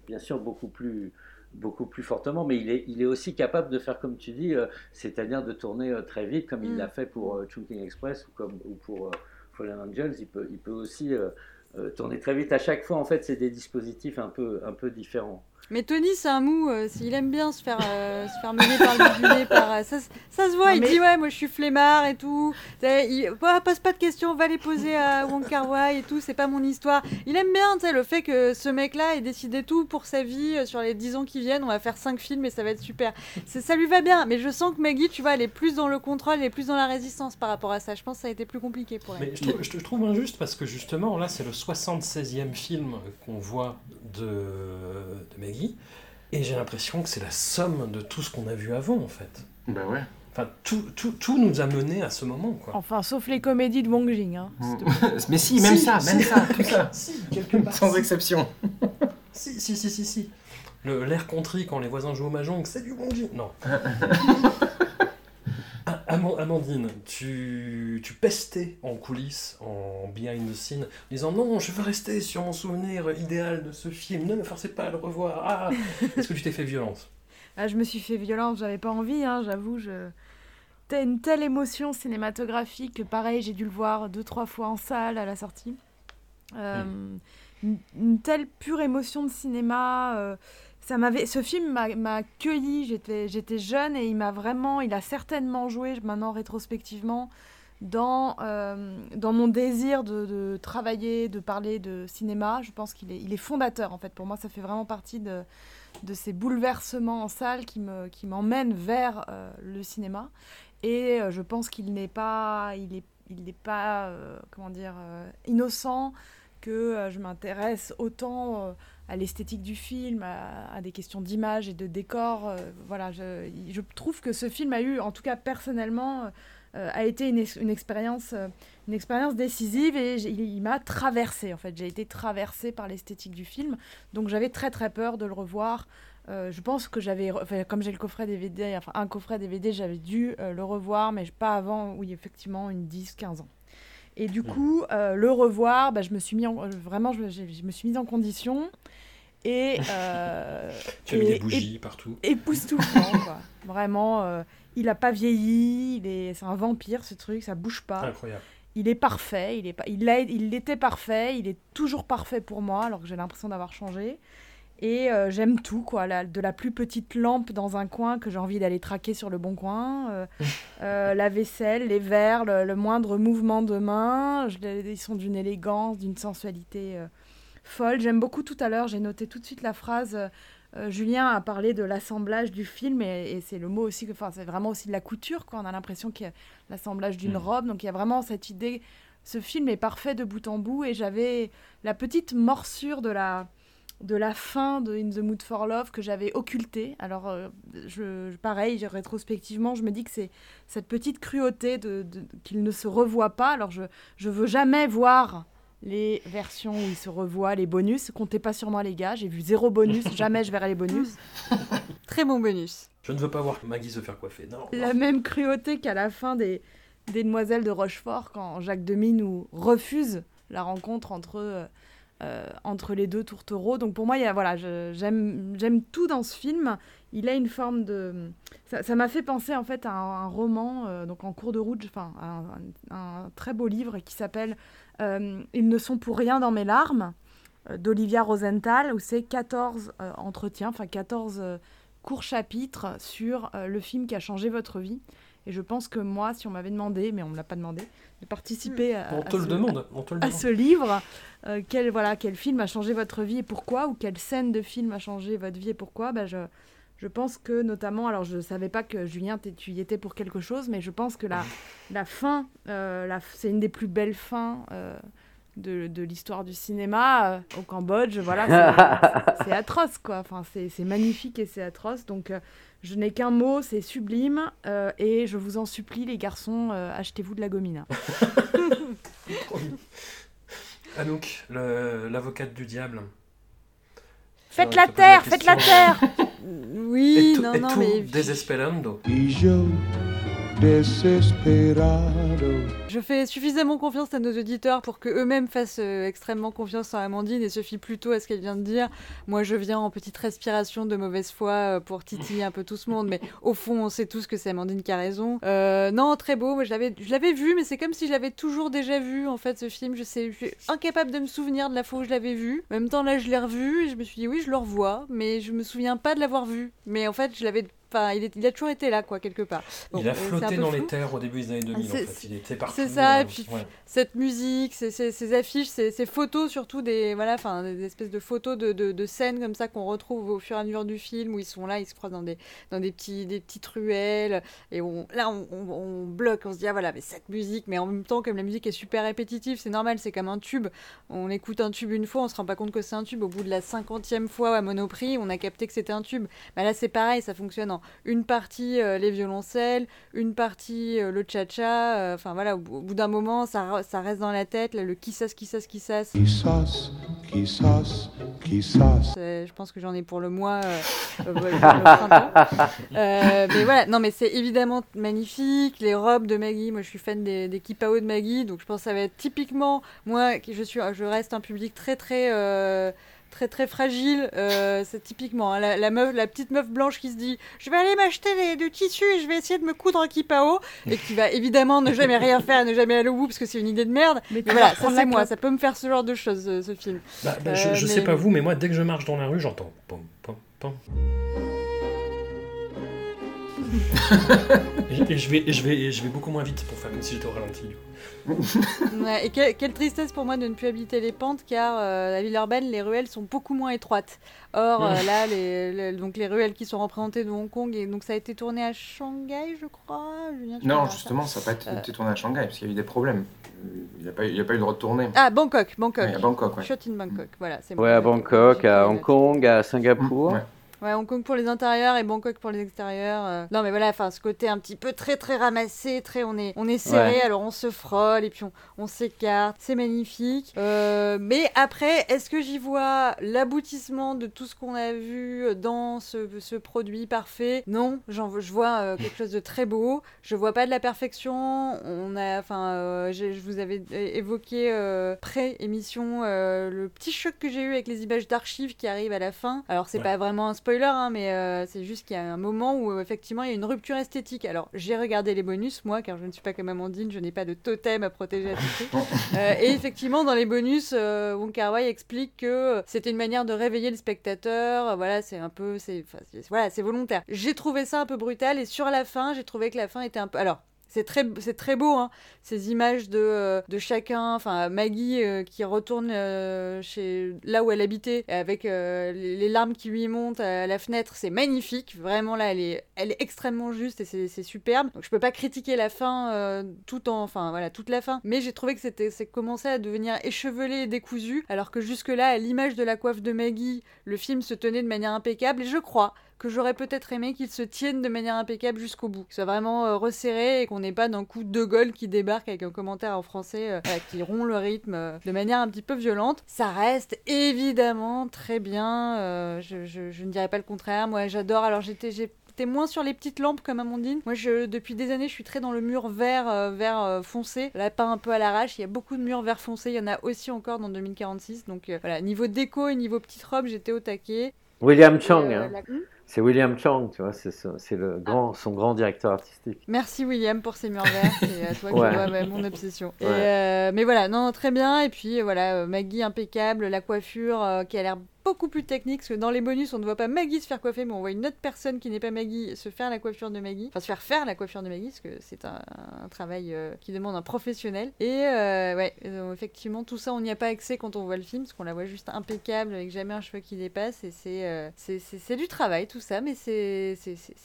bien sûr beaucoup plus beaucoup plus fortement, mais il est, il est aussi capable de faire comme tu dis, euh, c'est-à-dire de tourner euh, très vite, comme il mm. l'a fait pour euh, Chunking Express ou, comme, ou pour Fallen Angels. Il peut, il peut aussi tourner très vite. À chaque fois, en fait, c'est des dispositifs un peu, un peu différents. Mais Tony, c'est un mou. Euh, il aime bien se faire, euh, se faire mener par le par. Euh, ça, ça, se voit. il dit ouais, moi je suis flemmard et tout. Il pose pas de questions, va les poser à Wong Kar Wai et tout. C'est pas mon histoire. Il aime bien, tu sais, le fait que ce mec-là ait décidé tout pour sa vie sur les 10 ans qui viennent. On va faire 5 films et ça va être super. Ça lui va bien. Mais je sens que Maggie, tu vois, elle est plus dans le contrôle, elle est plus dans la résistance par rapport à ça. Je pense que ça a été plus compliqué pour elle. Mais je, trouve, je trouve injuste parce que justement, là, c'est le 76e film qu'on voit de, de Maggie. Et j'ai l'impression que c'est la somme de tout ce qu'on a vu avant, en fait. Ben ouais. Enfin, tout, tout, tout, nous a menés à ce moment, quoi. Enfin, sauf les comédies de Wong Jing. Hein, mm. [LAUGHS] Mais si, même ça, même ça, tout ça. [LAUGHS] si, quelque part. Sans exception. [LAUGHS] si, si, si, si, si. L'air country quand les voisins jouent au mahjong, c'est du Wong Jing. Non. Amandine, tu, tu pestais en coulisses, en behind the scene, en disant non, je veux rester sur mon souvenir idéal de ce film, ne me forcez pas à le revoir. Ah, [LAUGHS] est-ce que tu t'es fait violence? Ah, Je me suis fait violence, j'avais pas envie, hein, j'avoue. Je... T'as une telle émotion cinématographique que pareil, j'ai dû le voir deux, trois fois en salle à la sortie. Euh, une, telle pure émotion de cinéma. Euh, ça m'avait ce film m'a accueilli j'étais j'étais jeune et il m'a vraiment il a certainement joué maintenant rétrospectivement dans euh, dans mon désir de, de, travailler de parler de cinéma. Je pense qu'il est il est fondateur en fait. Pour moi ça fait vraiment partie de de ces bouleversements en salle qui me qui m'emmènent vers euh, le cinéma. Et euh, je pense qu'il n'est pas il est il n'est pas comment dire innocent que je m'intéresse autant à l'esthétique du film, à, des questions d'image et de décor. Euh, voilà, je, trouve que ce film a eu, en tout cas personnellement, euh, a été une, expérience, euh, une expérience décisive et il, m'a traversé. En fait, j'ai été traversée par l'esthétique du film, donc j'avais très très peur de le revoir. je pense que j'avais, comme j'ai le coffret DVD, enfin un coffret DVD, j'avais dû le revoir, mais pas avant, oui, effectivement, une 10-15 ans. Et du coup, le revoir, bah, je me suis mis en, vraiment, je, je, me suis mise en condition. Et, [LAUGHS] euh, tu as mis des bougies partout. Époustouflant, quoi. Vraiment, euh, il a pas vieilli, il est, c'est un vampire ce truc, ça bouge pas. Incroyable. Il est parfait, il est pas, il, a, il était parfait, il est toujours parfait pour moi, alors que j'ai l'impression d'avoir changé. Et euh, j'aime tout, quoi. La, de la plus petite lampe dans un coin que j'ai envie d'aller traquer sur le bon coin, euh, [LAUGHS] euh, la vaisselle, les verres, le, moindre mouvement de main. Je, ils sont d'une élégance, d'une sensualité folle. J'aime beaucoup tout à l'heure, j'ai noté tout de suite la phrase. Julien a parlé de l'assemblage du film et, c'est le mot aussi, enfin c'est vraiment aussi de la couture. Quoi. On a l'impression qu'il y a l'assemblage d'une mm. robe, donc il y a vraiment cette idée. Ce film est parfait de bout en bout et j'avais la petite morsure de la de la fin de In the Mood for Love que j'avais occultée. Alors, euh, je, pareil, rétrospectivement, je me dis que c'est cette petite cruauté de, qu'il ne se revoit pas. Alors, je ne veux jamais voir les versions où il se revoit, les bonus. Comptez pas sur moi, les gars. J'ai vu zéro bonus. [LAUGHS] Jamais je verrai les bonus. [LAUGHS] Très bon bonus. Je ne veux pas voir Maggie se faire coiffer. Non. La même cruauté qu'à la fin des, des Demoiselles de Rochefort, quand Jacques Demy nous refuse la rencontre entre, euh, euh, entre les deux tourtereaux. Donc pour moi, il voilà, j'aime tout dans ce film. Il a une forme de... Ça m'a fait penser en fait à un, roman, euh, donc en cours de route, enfin un, un, très beau livre qui s'appelle euh, Ils ne sont pour rien dans mes larmes euh, d'Olivia Rosenthal, où c'est 14 euh, entretiens, enfin 14 courts chapitres sur le film qui a changé votre vie. Et je pense que moi, si on m'avait demandé, mais on ne me l'a pas demandé, de participer à, ce, demande, à ce, livre, quel, voilà, quel film a changé votre vie et pourquoi, ou quelle scène de film a changé votre vie et pourquoi, bah je, je pense que notamment, alors je ne savais pas que Julien, tu y étais pour quelque chose, mais je pense que la, la fin, euh, c'est une des plus belles fins euh, de, de l'histoire du cinéma euh, au Cambodge. Voilà, [LAUGHS] c'est- atroce, quoi. Enfin, c'est c'est magnifique et c'est atroce. Donc, euh, je n'ai qu'un mot, c'est sublime. euh, et je vous en supplie, les garçons, euh, achetez-vous de la gomina. [LAUGHS] Anouk, le- l'avocate du diable. Faites Je la terre, faites la terre [LAUGHS] Oui, Et non, et non, tout mais désespérando. Y yo desesperado. Je fais suffisamment confiance à nos auditeurs pour que eux-mêmes fassent euh, extrêmement confiance à Amandine et se fient plutôt à ce qu'elle vient de dire. Moi, je viens en petite respiration de mauvaise foi euh, pour titiller un peu tout ce monde, mais au fond, on sait tous que c'est Amandine qui a raison. Euh, non, très beau. Moi, je l'avais, vu, mais c'est comme si je l'avais toujours déjà vu en fait ce film. Je je suis incapable de me souvenir de la fois où je l'avais vu. En même temps, là, je l'ai revu et je me suis dit oui, je le revois, mais je me souviens pas de l'avoir vu. Mais en fait, je l'avais. Enfin, il, est- il a toujours été là, quoi, quelque part. Bon, il a flotté dans flou. les terres au début des années 2000, en C'est- fait. Il était partout. c'est ça, euh, et puis- ouais. cette musique, ces, ces- ces affiches, ces, ces photos surtout des voilà, des espèces de photos de, de, de scènes comme ça qu'on retrouve au fur et à mesure du film où ils sont là, ils se croisent dans des dans des petits des petites ruelles et on là on, on- on bloque, on se dit ah voilà mais cette musique, mais en même temps comme la musique est super répétitive, c'est normal, c'est comme un tube. On écoute un tube une fois, on se rend pas compte que c'est un tube. Au bout de la cinquantième fois à Monoprix, on a capté que c'était un tube. Bah là c'est pareil, ça fonctionne en une partie euh, les violoncelles, une partie euh, le cha-cha, euh, enfin voilà, au, bout- au bout d'un moment, ça, ça reste dans la tête, là, le qui sas, qui sas, qui sas. Quizás, quizás, quizás. C'est- Je pense que j'en ai pour le mois le printemps. [LAUGHS] Mais voilà, non mais c'est évidemment magnifique, les robes de Maggie, moi je suis fan des, des kipao de Maggie, donc je pense que ça va être typiquement, moi je, suis, je reste un public très très... euh, très très fragile, euh, c'est typiquement hein, la, la meuf, la petite meuf blanche qui se dit je vais aller m'acheter des- du tissu et je vais essayer de me coudre un kipao et qui va évidemment ne jamais rien faire, ne jamais aller au bout parce que c'est une idée de merde. Mais voilà, ça c'est moi, ça peut me faire ce genre de choses, ce, ce film. Bah, bah, je, Euh, je mais- sais pas vous, mais moi, dès que je marche dans la rue, j'entends. Pom, pom, pom. Et, et je vais, et je vais, et je vais beaucoup moins vite pour faire comme si j'étais au ralenti. Ouais, et que- quelle tristesse pour moi de ne plus habiter les pentes, car euh, à Villeurbanne, les ruelles sont beaucoup moins étroites. Or, euh, là, les, les- donc les ruelles qui sont représentées de Hong Kong, et donc ça a été tourné à Shanghai, je crois. Julien, Non, justement, ça n'a pas été Euh. été tourné à Shanghai parce qu'il y a eu des problèmes. Il il a pas eu le droit de tourner. Ah, Bangkok, Bangkok. Ouais, à Bangkok, ouais. Shot in Bangkok, voilà. c'est Ouais, à. Bangkok, à Hong Kong, à Singapour. Ouais. Ouais, Hong Kong pour les intérieurs et Bangkok pour les extérieurs. euh. Non, mais voilà, enfin, ce côté un petit peu très très ramassé, très on est on est serré, Ouais. alors on se frôle et puis on, on s'écarte, c'est magnifique. Euh, mais après, est-ce que j'y vois l'aboutissement de tout ce qu'on a vu dans ce, ce produit parfait? Non, j'en je vois euh, [LAUGHS] quelque chose de très beau. Je vois pas de la perfection. On a, enfin, je vous avais évoqué pré-émission le petit choc que j'ai eu avec les images d'archives qui arrivent à la fin. Alors c'est Ouais. pas vraiment un spoiler, hein, mais euh, c'est juste qu'il y a un moment où euh, effectivement il y a une rupture esthétique. Alors j'ai regardé les bonus moi, car je ne suis pas comme Amandine, je n'ai pas de totem à protéger à tout. [LAUGHS] Euh, et effectivement, dans les bonus, euh, Wong Kar Wai explique que c'était une manière de réveiller le spectateur. Voilà, c'est un peu, c'est- voilà, c'est volontaire. J'ai trouvé ça un peu brutal et sur la fin, j'ai trouvé que la fin était un peu. Alors. C'est très, beau, hein, ces images de, euh, de chacun, enfin Maggie euh, qui retourne euh, chez là où elle habitait avec les, larmes qui lui montent à la fenêtre, c'est magnifique, vraiment là elle est, extrêmement juste et c'est superbe. Donc je peux pas critiquer la fin tout en, enfin voilà toute la fin, mais j'ai trouvé que c'était, c'est commencé à devenir échevelé et décousu, alors que jusque là à l'image de la coiffe de Maggie, le film se tenait de manière impeccable. Et je crois que j'aurais peut-être aimé qu'il se tienne de manière impeccable jusqu'au bout, que ce soit vraiment euh, resserré et qu'on n'ait pas d'un coup De Gaulle qui débarque avec un commentaire en français euh, qui rompt le rythme euh, de manière un petit peu violente. Ça reste évidemment très bien, je, je- je ne dirais pas le contraire. Moi j'adore, alors j'étais T'es moins sur les petites lampes comme Amandine. Moi, je, depuis des années, je suis très dans le mur vert, euh, vert euh, foncé. Là, pas un peu à l'arrache. Il y a beaucoup de murs vert foncé. Il y en a aussi encore dans 2046. Donc euh, voilà, niveau déco et niveau petite robe, j'étais au taquet. William Chang, hein. la- c'est William Chang, tu vois, c'est le grand, son grand directeur artistique. Merci William pour ces murs verts, c'est à toi que Ouais. je ouais, mon obsession. Et, euh, mais voilà, non, très bien. Et puis euh, voilà, euh, Maggie impeccable, la coiffure euh, qui a l'air beaucoup plus technique, parce que dans les bonus, on ne voit pas Maggie se faire coiffer, mais on voit une autre personne qui n'est pas Maggie se faire la coiffure de Maggie, enfin se faire faire la coiffure de Maggie, parce que c'est un, un travail euh, qui demande un professionnel. Et euh, ouais, effectivement, tout ça, on n'y a pas accès quand on voit le film, parce qu'on la voit juste impeccable, avec jamais un cheveu qui dépasse, et c'est euh, c'est- du travail, tout ça, mais c'est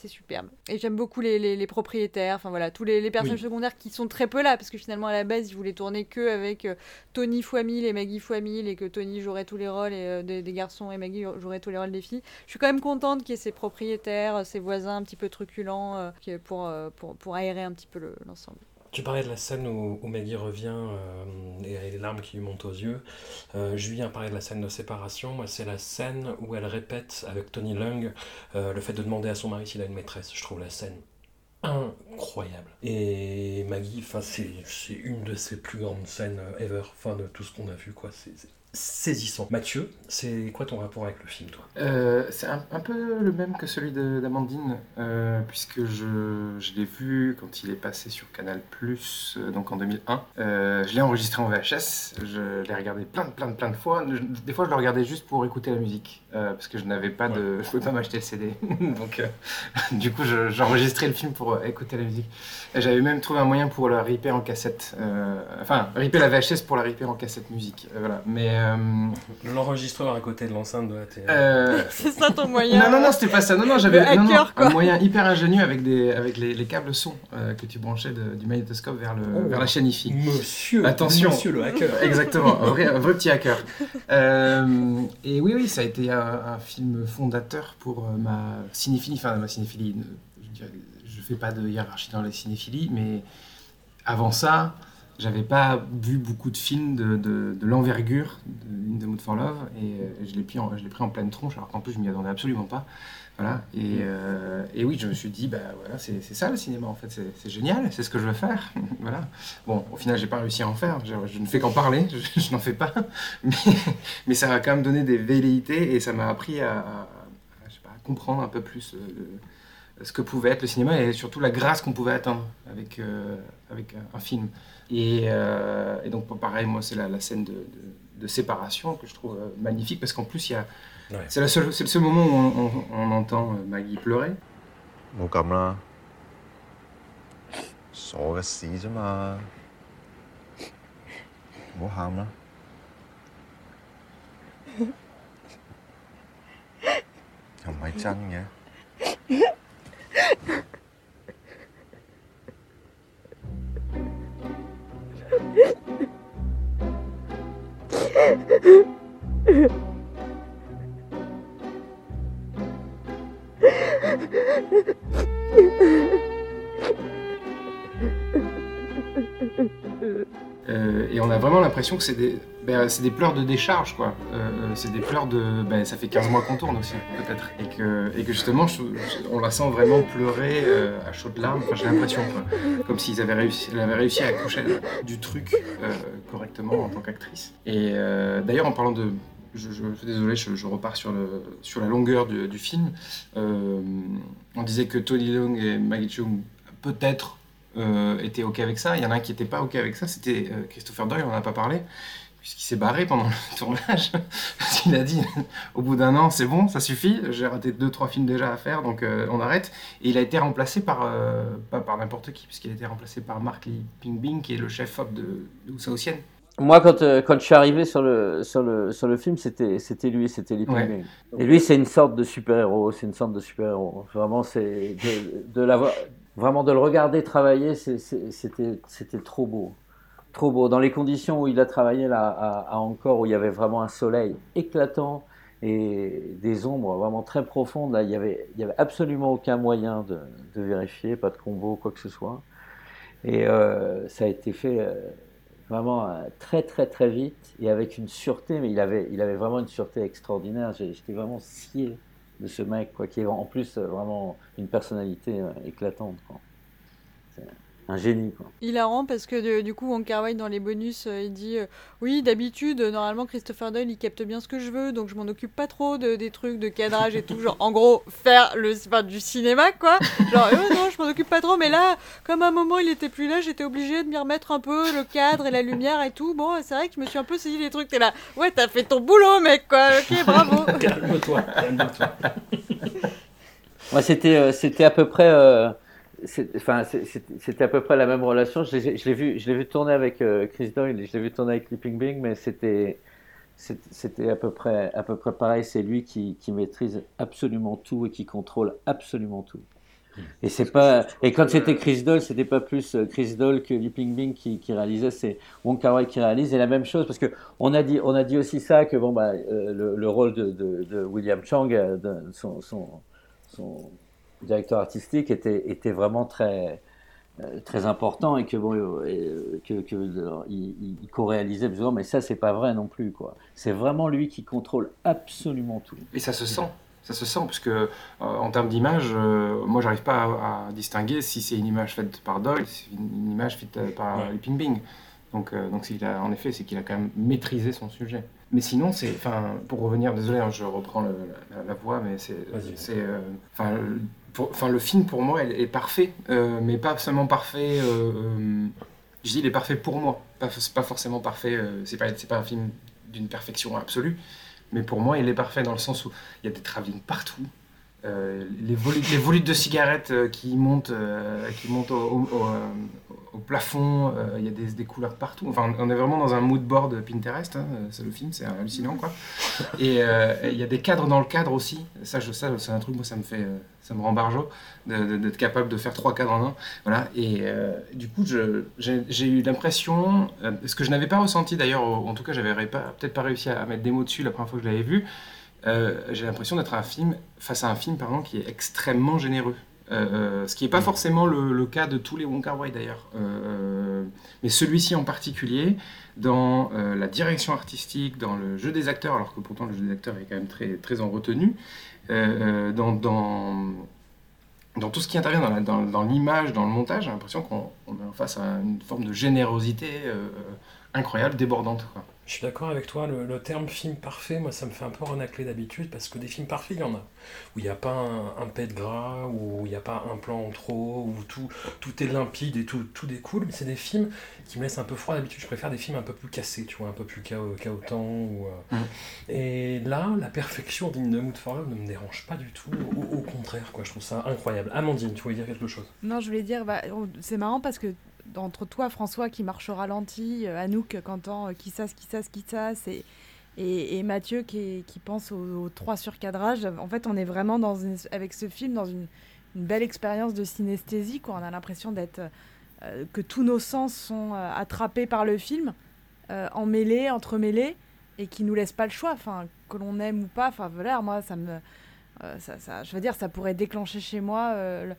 superbe. Et j'aime beaucoup les, les- les propriétaires, enfin voilà, tous les, les personnages Oui. secondaires qui sont très peu là, parce que finalement, à la base, ils voulaient tourner que avec euh, Tony fois 1000 et Maggie fois 1000 et que Tony jouerait tous les rôles et, euh, des, des garçons et Maggie jouerait tous les rôles des filles. Je suis quand même contente qu'il y ait ses propriétaires, euh, ses voisins un petit peu truculents euh, pour, euh, pour, pour aérer un petit peu le- l'ensemble. Tu parlais de la scène où, Maggie revient euh, et a les larmes qui lui montent aux yeux. Euh, Julien parlait de la scène de séparation. Moi, c'est la scène où elle répète avec Tony Lung euh, le fait de demander à son mari s'il a une maîtresse. Je trouve la scène incroyable. Et Maggie, c'est une de ses plus grandes scènes euh, ever, enfin, de tout ce qu'on a vu, saisissant. Mathieu, c'est quoi ton rapport avec le film, toi? Euh, c'est un, peu le même que celui d'Amandine, euh, puisque je, l'ai vu quand il est passé sur Canal+, euh, donc en 2001. Euh, je l'ai enregistré en VHS, je l'ai regardé plein de, plein plein de fois. Des fois, je le regardais juste pour écouter la musique, euh, parce que je n'avais pas de... Je pouvais pas m'acheter le CD. [LAUGHS] donc, euh, [LAUGHS] du coup, je- j'enregistrais le film pour euh, écouter la musique. J'avais même trouvé un moyen pour la ripper en cassette. euh, enfin, ripper la VHS pour la ripper en cassette musique. euh, voilà. Mais... euh, L'enregistreur à côté de l'enceinte doit être... euh, [LAUGHS] C'est ça ton moyen non, non, non, c'était pas ça. Non, non, j'avais un moyen hyper ingénieux avec, des, avec les, les câbles son euh, que tu branchais de- du magnétoscope vers, le, Oh. vers la chaîne IFI. Monsieur, Attention. monsieur le hacker. Exactement, un vrai, un vrai petit hacker. Euh, et oui, oui, ça a été un, film fondateur pour euh, ma cinéphilie. Enfin, ma cinéphilie, ne- je je fais pas de hiérarchie dans les cinéphilies, mais avant ça, j'avais pas vu beaucoup de films de, de, de l'envergure de In the Mood for Love et euh, je l'ai pris, pris en pleine tronche alors qu'en plus je m'y attendais absolument pas. Voilà. Et, euh, et oui, je me suis dit, bah voilà, c'est ça le cinéma en fait, c'est génial, c'est ce que je veux faire. [LAUGHS] voilà. Bon, au final, j'ai pas réussi à en faire, je, je ne fais qu'en parler, je, [LAUGHS] je n'en fais pas, [LAUGHS] mais, mais ça m'a quand même donné des velléités et ça m'a appris à, à- à, je sais pas, à comprendre un peu plus euh, le- ce que pouvait être le cinéma et surtout la grâce qu'on pouvait atteindre avec, euh, avec un, un film. Et, euh, et donc, pareil, moi, c'est la, la scène de, de- de séparation que je trouve magnifique parce qu'en plus, il y a. Ouais. C'est la seule- c'est le seul moment où on, on- on entend euh, Maggie pleurer. [LAUGHS] Euh, et on a vraiment l'impression que c'est des, ben, pleurs de décharge, quoi. Euh, euh, c'est des pleurs de. Ben, ça fait 15 mois qu'on tourne aussi, peut-être. Et que, justement, on la sent vraiment pleurer à chaudes larmes. Enfin, j'ai l'impression, quoi. Comme s'ils avaient réussi, elle avait réussi à accoucher du truc correctement en tant qu'actrice. Et d'ailleurs, en parlant de. Je, je suis désolé, je, repars sur, la longueur du, film. Euh, on disait que Tony Leung et Maggie Chung, peut-être, euh, étaient OK avec ça. Il y en a un qui n'était pas OK avec ça, c'était euh, Christopher Doyle, on n'en a pas parlé, puisqu'il s'est barré pendant le [LAUGHS] tournage. Parce qu'il a dit, [LAUGHS] au bout d'un an, c'est bon, ça suffit, j'ai raté deux, trois films déjà à faire, donc on arrête. Et il a été remplacé par, pas par n'importe qui, puisqu'il a été remplacé par Mark Lee Pingbing, qui est le chef-op de, de Saotienne. Moi, quand, euh, quand je suis arrivé sur le, sur le, sur le film, c'était c'était lui, c'était Lee Ouais. Et lui, c'est une sorte de super-héros, c'est une sorte de super-héros. Vraiment, c'est de, de l'avoir, vraiment de le regarder travailler, c'est- c'est- c'était c'était trop beau. Trop beau. Dans les conditions où il a travaillé là, à, à Angkor, où il y avait vraiment un soleil éclatant et des ombres vraiment très profondes, là, il y avait, il y avait absolument aucun moyen de, de vérifier, pas de combo, quoi que ce soit. Et euh, ça a été fait euh, vraiment euh, très très très vite et avec une sûreté, mais il avait, il avait vraiment une sûreté extraordinaire. J'étais vraiment scié de ce mec, quoi, qui est en plus euh, vraiment une personnalité euh, éclatante. Un génie. Quoi. Hilarant parce que du coup, Kar Wai dans les bonus, euh, il dit euh, Oui, d'habitude, normalement, Christopher Doyle il capte bien ce que je veux, donc je m'en occupe pas trop de, des trucs de cadrage et tout. Genre, en gros, faire le, enfin, du cinéma, quoi. Genre, Euh, non, je m'en occupe pas trop, mais là, comme à un moment il était plus là, j'étais obligée de m'y remettre un peu le cadre et la lumière et tout. Bon, c'est vrai que je me suis un peu saisi les trucs. T'es là, ouais, t'as fait ton boulot, mec, quoi. Ok, bravo. [LAUGHS] Calme-toi, calme-toi. Moi, c'était, euh, c'était à peu près, euh, enfin, c'était à peu près la même relation. Je l'ai, vu, je l'ai vu tourner avec euh, Chris Doyle, je l'ai vu tourner avec Leaping Bing, mais c'était, c'était à peu près, à peu près pareil. C'est lui qui, qui maîtrise absolument tout et qui contrôle absolument tout. Et c'est pas, et quand c'était Chris Doyle, c'était pas plus euh, Chris Doyle que Leaping Bing qui, qui réalisait, c'est Wong Kar Wai qui réalise. Et la même chose, parce que on a dit, on a dit aussi ça que bon bah euh, le, le rôle de, de, de William Chang, euh, de- son, son, son directeur artistique était, était vraiment très, euh, très important et que bon, euh, et, que, que, il, il- il co-réalisait besoin, mais ça c'est pas vrai non plus quoi. C'est vraiment lui qui contrôle absolument tout. Et ça se sent. Ça se sent, parce que euh, en termes d'image, euh, moi j'arrive pas à, à distinguer si c'est une image faite par Doyle, si c'est une, image faite par Ouais. Leaping Bing. Donc, euh, donc s'il a, en effet, c'est qu'il a quand même maîtrisé son sujet. Mais sinon, c'est, enfin, pour revenir, désolé, hein, je reprends le- la, la voix, mais c'est, c'est, euh, enfin, le- pour- enfin, le film pour moi est, est parfait, euh, mais pas seulement parfait. euh, je dis, il est parfait pour moi, pas, c'est pas forcément parfait. c'est pas, c'est pas un film d'une perfection absolue, mais pour moi, il est parfait dans le sens où il y a des travelling partout. Euh, les, volutes, de cigarettes euh, qui montent, euh, qui montent au, plafond, il y a des, des couleurs partout. Enfin, on est vraiment dans un mood board Pinterest, hein, c'est le film, c'est hallucinant quoi. Et il y a des cadres dans le cadre aussi. Ça, c'est un truc, moi, ça me fait, ça me rend barjo d'être capable de faire trois cadres en un. Voilà. Et du coup, j'ai eu l'impression, ce que je n'avais pas ressenti d'ailleurs, en tout cas, j'avais peut-être pas réussi à mettre des mots dessus la première fois que je l'avais vu. Euh, j'ai l'impression d'être un film face à un film pardon qui est extrêmement généreux. Euh, euh, ce qui n'est pas forcément le, le cas de tous les Wong Kar Wai d'ailleurs, Euh, mais celui-ci en particulier, dans la direction artistique, dans le jeu des acteurs, alors que pourtant le jeu des acteurs est quand même très, très en retenue, dans, dans, dans tout ce qui intervient dans la- dans, dans l'image, dans le montage, j'ai l'impression qu'on on est face à une forme de générosité incroyable, débordante. Quoi. Je suis d'accord avec toi, le, le terme film parfait, moi ça me fait un peu renacler d'habitude parce que des films parfaits, il y en a. Où il n'y a pas un, un pet de gras, où il n'y a pas un plan en trop, où tout, tout est limpide et tout, tout découle, mais c'est des films qui me laissent un peu froid d'habitude. Je préfère des films un peu plus cassés, tu vois, un peu plus chao- chaotants. Ou, euh, Mhm. Et là, la perfection d'In the Mood for Love ne me dérange pas du tout, au, au contraire, quoi, je trouve ça incroyable. Amandine, tu voulais dire quelque chose? Non, je voulais dire, bah, c'est marrant parce que entre toi, François, qui marche au ralenti, euh, Anouk, qui entend euh, qui sasse, qui sasse, qui sasse, et, Mathieu qui, pense aux, trois surcadrages, en fait, on est vraiment avec ce film dans une, belle expérience de synesthésie. Quoi. On a l'impression d'être euh, que tous nos sens sont euh, attrapés par le film, euh, emmêlés, entremêlés, et qui nous laissent pas le choix, que l'on aime ou pas. Enfin, voilà, moi, ça me. euh, ça, ça- je veux dire, ça pourrait déclencher chez moi euh,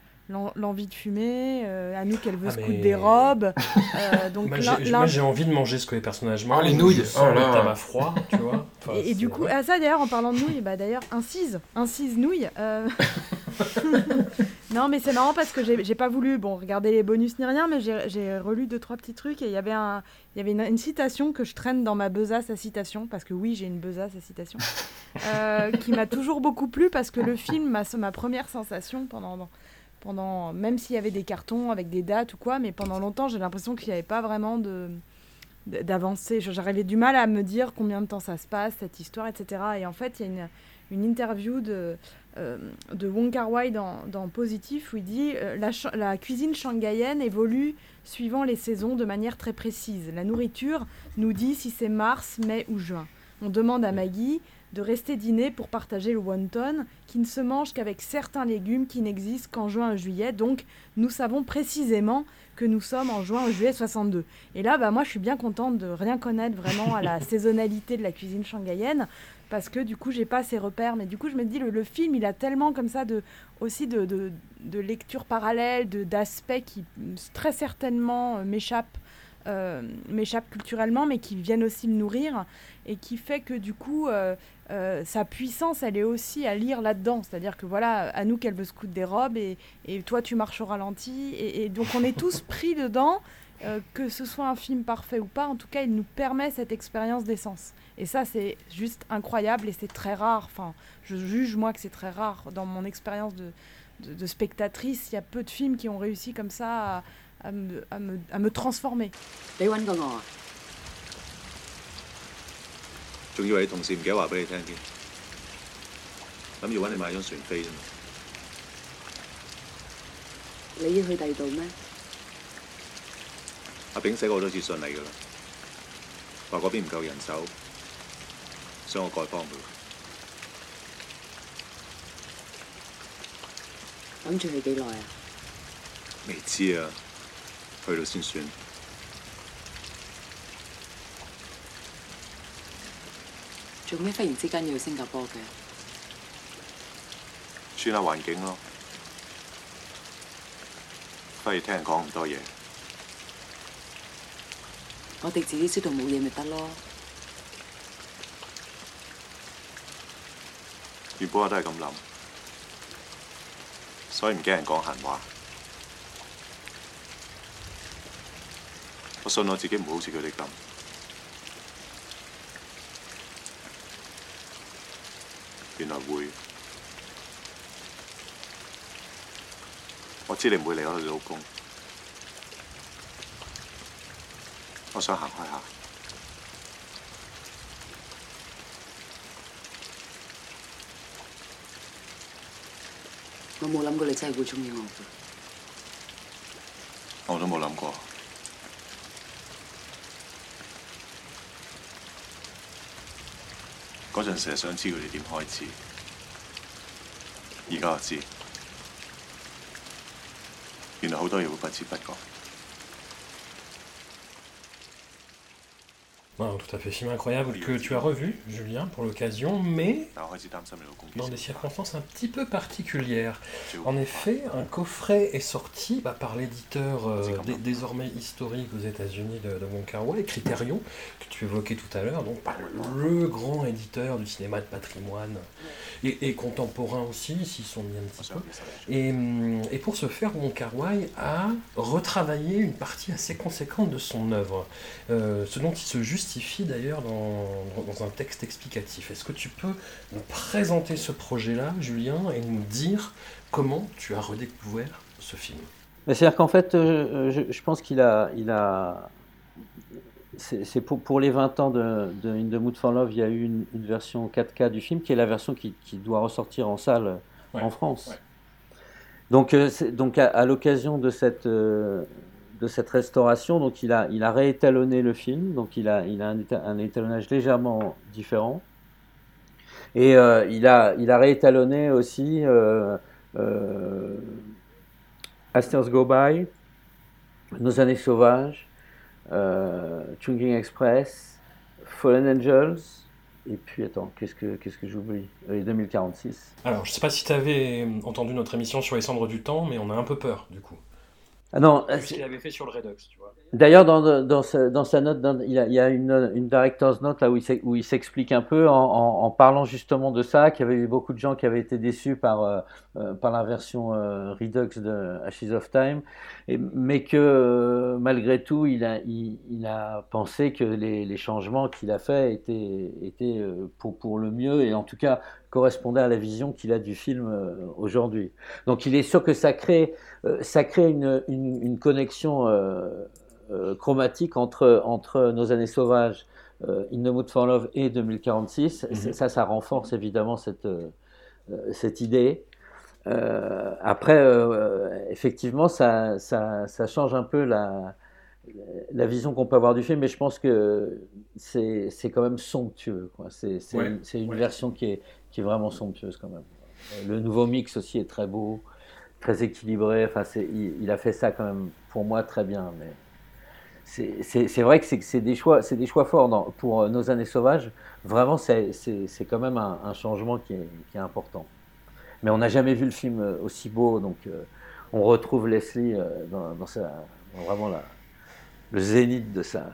l'envie de fumer, euh, Anouk, elle veut Ah, se mais- coudre des robes. [LAUGHS] euh, donc, Moi, j'ai envie de manger ce que les personnages mangent. les nouilles, oh là le tabac froid, tu vois. [LAUGHS] Enfin, Et, et du coup, ah ça d'ailleurs, en parlant de nouilles, bah d'ailleurs, incise, incise nouilles. euh. [LAUGHS] non, mais c'est marrant parce que j'ai pas voulu, bon, regarder les bonus ni rien, mais j'ai- j'ai relu deux trois petits trucs et il y avait un, il y avait une, une citation que je traîne dans ma besace à citation parce que oui, j'ai une besace à citation, euh, qui m'a toujours beaucoup plu parce que le film, ma, ma première sensation pendant pendant, même s'il y avait des cartons avec des dates ou quoi, mais pendant longtemps, j'ai l'impression qu'il n'y avait pas vraiment de d- d'avancer. Je- J'arrivais du mal à me dire combien de temps ça se passe, cette histoire, etc. Et en fait, il y a une, une interview de, euh, de Wong Kar Wai dans, dans Positif où il dit euh, la, la cuisine shanghaïenne évolue suivant les saisons de manière très précise. La nourriture nous dit si c'est mars, mai ou juin. On demande à Maggie de rester dîner pour partager le wonton qui ne se mange qu'avec certains légumes qui n'existent qu'en juin et juillet. Donc, nous savons précisément que nous sommes en juin ou juillet 62. Et là, bah, moi, je suis bien contente de rien connaître vraiment à la [LAUGHS] saisonnalité de la cuisine shanghaïenne parce que du coup, j'ai pas ces repères. Mais du coup, je me dis, le, le film, il a tellement comme ça de, aussi de, de, de lectures parallèles, de- d'aspects qui très certainement euh, m'échappent m'échappent culturellement, mais qui viennent aussi me nourrir et qui fait que du coup, euh, euh, sa puissance, elle est aussi à lire là-dedans. C'est-à-dire que voilà, à nous qu'elle veut se coudre des robes et, et toi tu marches au ralenti. Et, donc on est tous pris dedans, euh, que ce soit un film parfait ou pas. En tout cas, il nous permet cette expérience d'essence. Et ça, c'est juste incroyable et c'est très rare. Enfin, je juge moi que c'est très rare dans mon expérience de, de, de spectatrice. Il y a peu de films qui ont réussi comme ça à, à me, à me, à me transformer. 你揾過我啊？仲以為你同事唔記得話俾你聽添，諗住揾你買張船飛啫嘛。你要去第二度咩？阿炳寫過好多次信你㗎啦，話嗰邊唔夠人手，想我改幫佢。諗住去幾耐啊？未知啊，去到先算。做咩忽然之間要去新加坡嘅？轉下環境咯，不如聽人講咁多嘢。我哋自己知道冇嘢咪得咯。原本我都係咁諗，所以唔驚人講閒話。我信我自己唔會好似佢哋咁。原來會。我知你唔會離開你老公，我想行開下。我冇諗過你真係會中意我嘅。我都冇諗過。嗰陣成日想知佢哋點開始，而家我知，原來好多嘢會不知不覺。Tout à fait. Film incroyable que tu as revu, Julien, pour l'occasion, mais dans des circonstances un petit peu particulières. En effet, un coffret est sorti bah, par l'éditeur euh, désormais historique aux États-Unis de, de Wong Kar Criterion, que tu évoquais tout à l'heure, donc bah, le grand éditeur du cinéma de patrimoine et, et contemporain aussi, s'ils sont mis un petit peu. Et, hum, et pour ce faire, Wong Kar Wai a retravaillé une partie assez conséquente de son œuvre, euh, ce dont il se justifie d'ailleurs dans, dans un texte explicatif. Est-ce que tu peux nous présenter ce projet-là, Julien, et nous dire comment tu as redécouvert ce film? Mais C'est-à-dire qu'en fait, euh, je, je pense qu'il a, il a, c'est pour, pour les 20 ans de, de In the Mood for Love, il y a eu une, une version 4K du film qui est la version qui, qui doit ressortir en salle Ouais, en France. ouais. Donc, euh, donc à, à l'occasion de cette, euh, de cette restauration, donc il a, il a réétalonné le film, donc il a, il a un, éta- un étalonnage légèrement différent. Et euh, il, a, il a réétalonné aussi Asters Go By, Nos années sauvages, Chungking Express, Fallen Angels, et puis attends, qu'est-ce que, qu'est-ce que j'oublie? Et 2046. Alors, je sais pas si tu avais entendu notre émission sur les cendres du temps, mais on a un peu peur, du coup. Ah non, Vu ce qu'il avait fait sur le Redux, tu vois. D'ailleurs, dans, dans, sa, dans sa note, il y a, il y a une, une director's note là où il s'explique un peu en, en, en parlant justement de ça, qu'il y avait eu beaucoup de gens qui avaient été déçus par, euh, euh, par la version euh, Redux de Ashes of Time, mais que euh, malgré tout, il a, il, il a pensé que les, les changements qu'il a faits étaient, étaient euh, pour, pour le mieux et en tout cas correspondaient à la vision qu'il a du film aujourd'hui. Donc il est sûr que ça crée, ça crée une, une, une connexion chromatique entre, entre Nos années sauvages, euh, In the Mood for Love et 2046. Mhm. Ça, ça renforce évidemment cette, euh, euh, cette idée. Euh, après, euh, effectivement, ça, ça, ça change un peu la, la vision qu'on peut avoir du film, mais je pense que c'est quand même somptueux. C'est Ouais, une, ouais. version qui est, qui est vraiment somptueuse quand même. Le nouveau mix aussi est très beau, très équilibré. Enfin, il, il a fait ça quand même pour moi très bien. Mais c'est- vrai que c'est des choix, c'est des choix forts dans- pour euh, nos années sauvages. Vraiment, c'est quand même un, un changement qui est, qui est important. Mais on n'a jamais vu le film euh, aussi beau, donc euh, on retrouve Leslie dans, dans sa, dans vraiment la, le zénith de sa,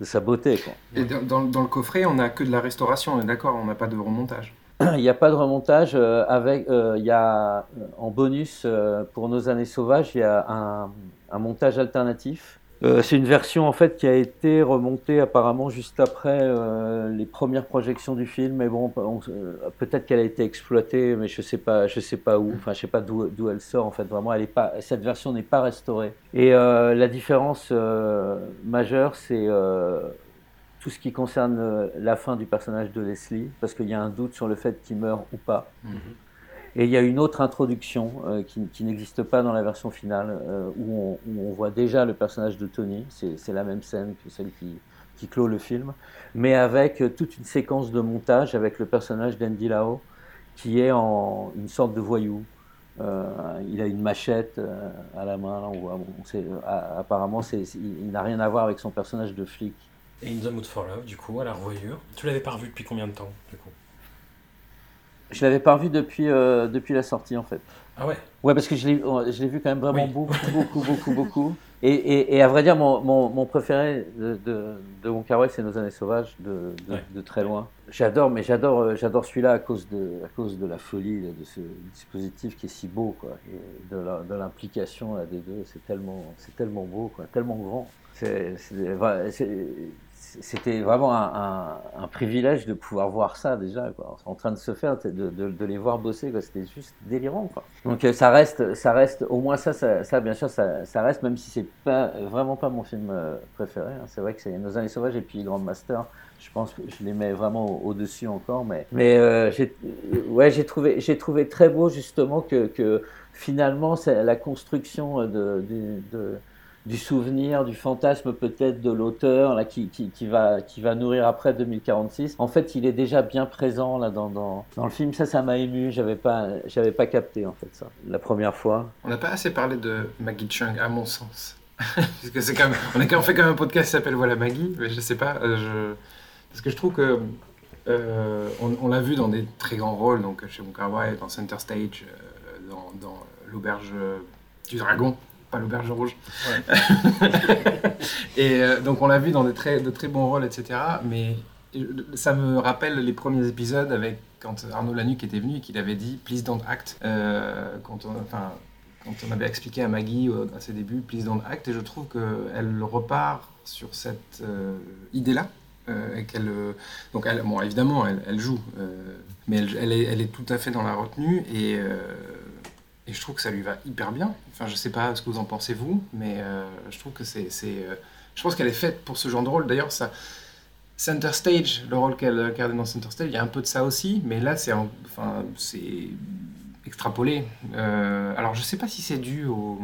de sa beauté. Quoi. Et dans, le coffret, on n'a que de la restauration, on est d'accord, on n'a pas de remontage. [CLEARS THROAT] Il n'y a pas de remontage. euh, avec, euh, il y a, en bonus, pour Nos années sauvages, il y a un, un montage alternatif. Euh, c'est une version en fait qui a été remontée apparemment juste après euh, les premières projections du film. Mais bon, on- euh, peut-être qu'elle a été exploitée, mais je sais pas, je sais pas où. Enfin, je sais pas d'où elle sort en fait. Vraiment, elle est pas. Cette version n'est pas restaurée. Et euh, la différence majeure, c'est tout ce qui concerne la fin du personnage de Leslie, parce qu'il y a un doute sur le fait qu'il meurt ou pas. Et il y a une autre introduction euh, qui, n'existe pas dans la version finale, euh, où, on, voit déjà le personnage de Tony. C'est la même scène que celle qui, clôt le film, mais avec euh, toute une séquence de montage avec le personnage d'Andy Lau, qui est en une sorte de voyou. Il a une machette à la main, apparemment il n'a rien à voir avec son personnage de flic. Et In the Mood for Love, du coup, à la revoyure. Tu l'avais pas revu depuis combien de temps, du coup? Je l'avais pas revu depuis, euh, depuis la sortie en fait. Ah ouais Ouais, parce que je l'ai je l'ai vu quand même vraiment Oui. beaucoup, beaucoup, beaucoup, beaucoup. Et, et, et à vrai dire, mon, mon, mon préféré de, de, de Wong c'est Nos années sauvages, de, de, Ouais. de très loin. J'adore, mais j'adore, euh, j'adore celui-là à cause de, à cause de la folie de ce dispositif qui est si beau, quoi, et de l'implication des deux. C'est tellement, c'est tellement beau, quoi, tellement grand. C'est- C'était vraiment un, privilège de pouvoir voir ça déjà, quoi, en train de se faire, de, de, de les voir bosser. C'était juste délirant, quoi. Donc euh, ça reste, ça reste, au moins ça, ça, ça, bien sûr, ça, ça reste, même si c'est pas vraiment pas mon film euh, préféré. hein. C'est vrai que c'est Nos années sauvages et puis Grand Master. Je pense que je les mets vraiment au- au-dessus encore, mais mais euh, j'ai, euh, ouais, trouvé, trouvé très beau justement que, que finalement c'est la construction de, du- de- du souvenir, du fantasme peut-être de l'auteur là qui, qui, va qui va nourrir après 2046. En fait, il est déjà bien présent là dans, dans, le film. Ça, ça m'a ému. J'avais pas j'avais pas capté en fait ça la première fois. On n'a pas assez parlé de Maggie Chung, à mon sens. [LAUGHS] Parce que c'est quand même, on, a, fait quand même un podcast qui s'appelle Voilà Maggie, mais je sais pas. euh, je, parce que je trouve que euh, on, l'a vu dans des très grands rôles, donc chez Wong dans Center Stage, euh, dans, l'auberge du dragon, pas l'auberge rouge. [LAUGHS] Et euh, donc on l'a vu dans de très, de très bons rôles, etc. Mais euh, ça me rappelle les premiers épisodes avec quand Arnaud Lanuc était venu et qu'il avait dit Please don't act. euh, quand, on, enfin, quand on avait expliqué à Maggie à ses débuts Please don't act. Et je trouve qu'elle repart sur cette euh, idée-là. euh, qu'elle, euh, donc elle, bon, évidemment, elle, elle joue, euh, mais elle, elle est, elle est tout à fait dans la retenue et, et je trouve que ça lui va hyper bien. Enfin, je sais pas ce que vous en pensez vous, mais euh, je trouve que c'est, euh, je pense qu'elle est faite pour ce genre de rôle. D'ailleurs, Center Stage, le rôle qu'elle incarne dans Center Stage, il y a un peu de ça aussi, mais là, c'est, en- enfin, c'est extrapolé. Euh, alors, je sais pas si c'est dû au,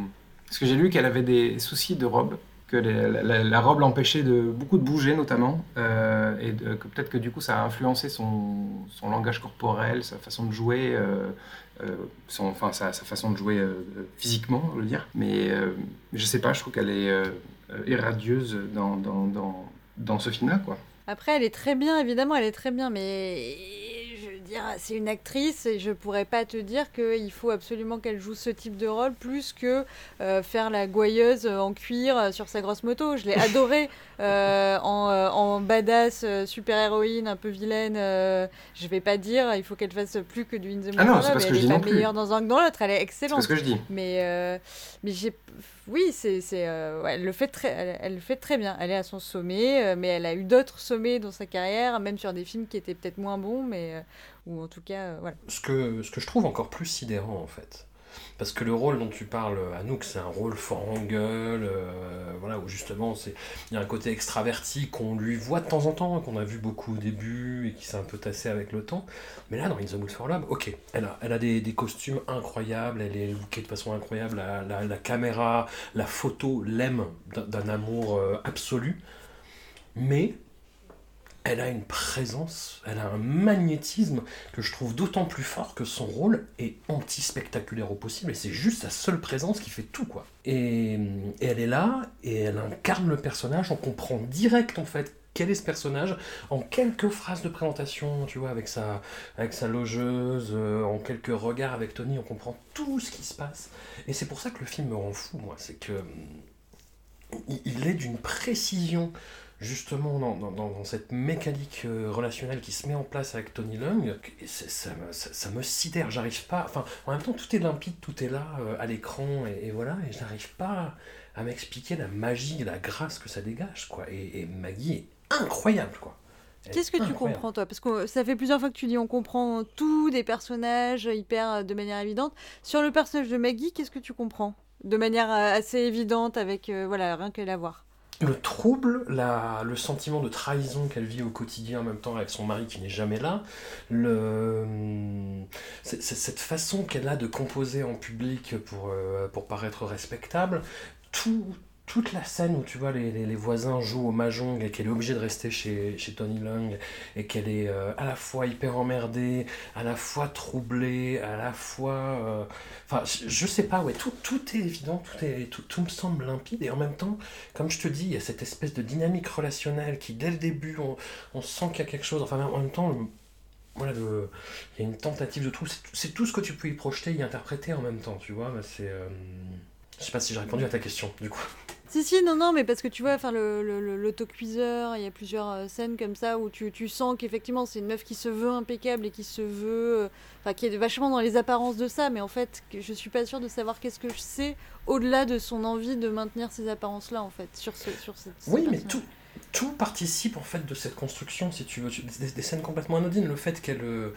parce que j'ai lu qu'elle avait des soucis de robe, que la, robe l'empêchait de beaucoup de bouger notamment, et que peut-être que du coup ça a influencé son, langage corporel, sa façon de jouer, son, enfin sa, façon de jouer euh, physiquement, je veux dire. Mais euh, je sais pas, je trouve qu'elle est euh, euh, irradieuse dans, dans, dans, dans ce film-là, quoi. Après, elle est très bien, évidemment, elle est très bien, mais dire, c'est une actrice et je pourrais pas te dire qu'il faut absolument qu'elle joue ce type de rôle plus que euh, faire la gouailleuse en cuir euh, sur sa grosse moto. Je l'ai [LAUGHS] adorée euh, en, en badass, super-héroïne, un peu vilaine. euh, je vais pas dire, il faut qu'elle fasse plus que du In the Ah non, c'est pas ce que elle je est dis meilleure dans un que dans l'autre, elle est C'est excellente. pas ce que je dis. Mais, mais j'ai. Oui, c'est, euh, ouais, elle, le fait très, elle, le fait très bien. Elle est à son sommet, euh, mais elle a eu d'autres sommets dans sa carrière, même sur des films qui étaient peut-être moins bons, mais. euh, ou en tout cas, voilà. ce que, ce que je trouve encore plus sidérant en fait. Parce que le rôle dont tu parles, Anouk, c'est un rôle fort en gueule, euh, voilà, où justement il y a un côté extraverti qu'on lui voit de temps en temps, qu'on a vu beaucoup au début et qui s'est un peu tassé avec le temps. Mais là, dans In the Mood for Love, ok, elle a, elle a des, des costumes incroyables, elle est lookée de façon incroyable, la, la- la caméra, la photo l'aime d'un- d'un amour euh, absolu. Mais elle a une présence, elle a un magnétisme que je trouve d'autant plus fort que son rôle est anti-spectaculaire au possible et c'est juste sa seule présence qui fait tout quoi. Et, elle est là et elle incarne le personnage, on comprend direct en fait quel est ce personnage en quelques phrases de présentation, tu vois, avec sa, logeuse, euh, en quelques regards avec Tony, on comprend tout ce qui se passe. Et c'est pour ça que le film me rend fou, moi, c'est que il, il est d'une précision justement dans, dans- cette mécanique euh, relationnelle qui se met en place avec Tony c'est- ça, me- ça, ça me sidère, j'arrive pas, enfin en même temps tout est limpide, tout est là euh, à l'écran et, et voilà, et j'arrive pas à m'expliquer la magie, la grâce que ça dégage quoi, et, et Maggie est incroyable quoi. Qu'est-ce que tu comprends, toi? Parce que ça fait plusieurs fois que tu dis on comprend tout des personnages hyper euh, de manière évidente. Sur le personnage de Maggie, qu'est-ce que tu comprends? De manière assez évidente, avec euh, voilà, rien qu'à la voir. Le trouble, la, le sentiment de trahison qu'elle vit au quotidien en même temps avec son mari qui n'est jamais là, le, cette façon qu'elle a de composer en public pour, euh, pour paraître respectable, tout, toute la scène où tu vois les, les- voisins jouent au mahjong et qu'elle est obligée de rester chez, chez Tony Leung et qu'elle est euh, à la fois hyper emmerdée, à la fois troublée, à la fois... euh, Enfin, je, sais pas, ouais, tout, tout est évident, tout, est, tout, tout me semble limpide et en même temps, comme je te dis, il y a cette espèce de dynamique relationnelle qui, dès le début, on, on sent qu'il y a quelque chose. Enfin, en même temps, voilà, il y a une tentative de tout. C'est- tout ce que tu peux y projeter, y interpréter en même temps, tu vois. c'est. euh, Je sais pas si j'ai répondu à ta question, du coup. Si, si, non, non, mais parce que tu vois, enfin, le, le, le- l'autocuiseur, il y a plusieurs euh, scènes comme ça où tu, tu sens qu'effectivement c'est une meuf qui se veut impeccable et qui se veut. euh, Enfin, qui est vachement dans les apparences de ça, mais en fait, je suis pas sûre de savoir qu'est-ce que je sais au-delà de son envie de maintenir ces apparences-là, en fait, sur, ce, sur cette. ce Oui, mais tout, tout participe en fait de cette construction, si tu veux. Des, des scènes complètement anodines. Le fait qu'elle euh,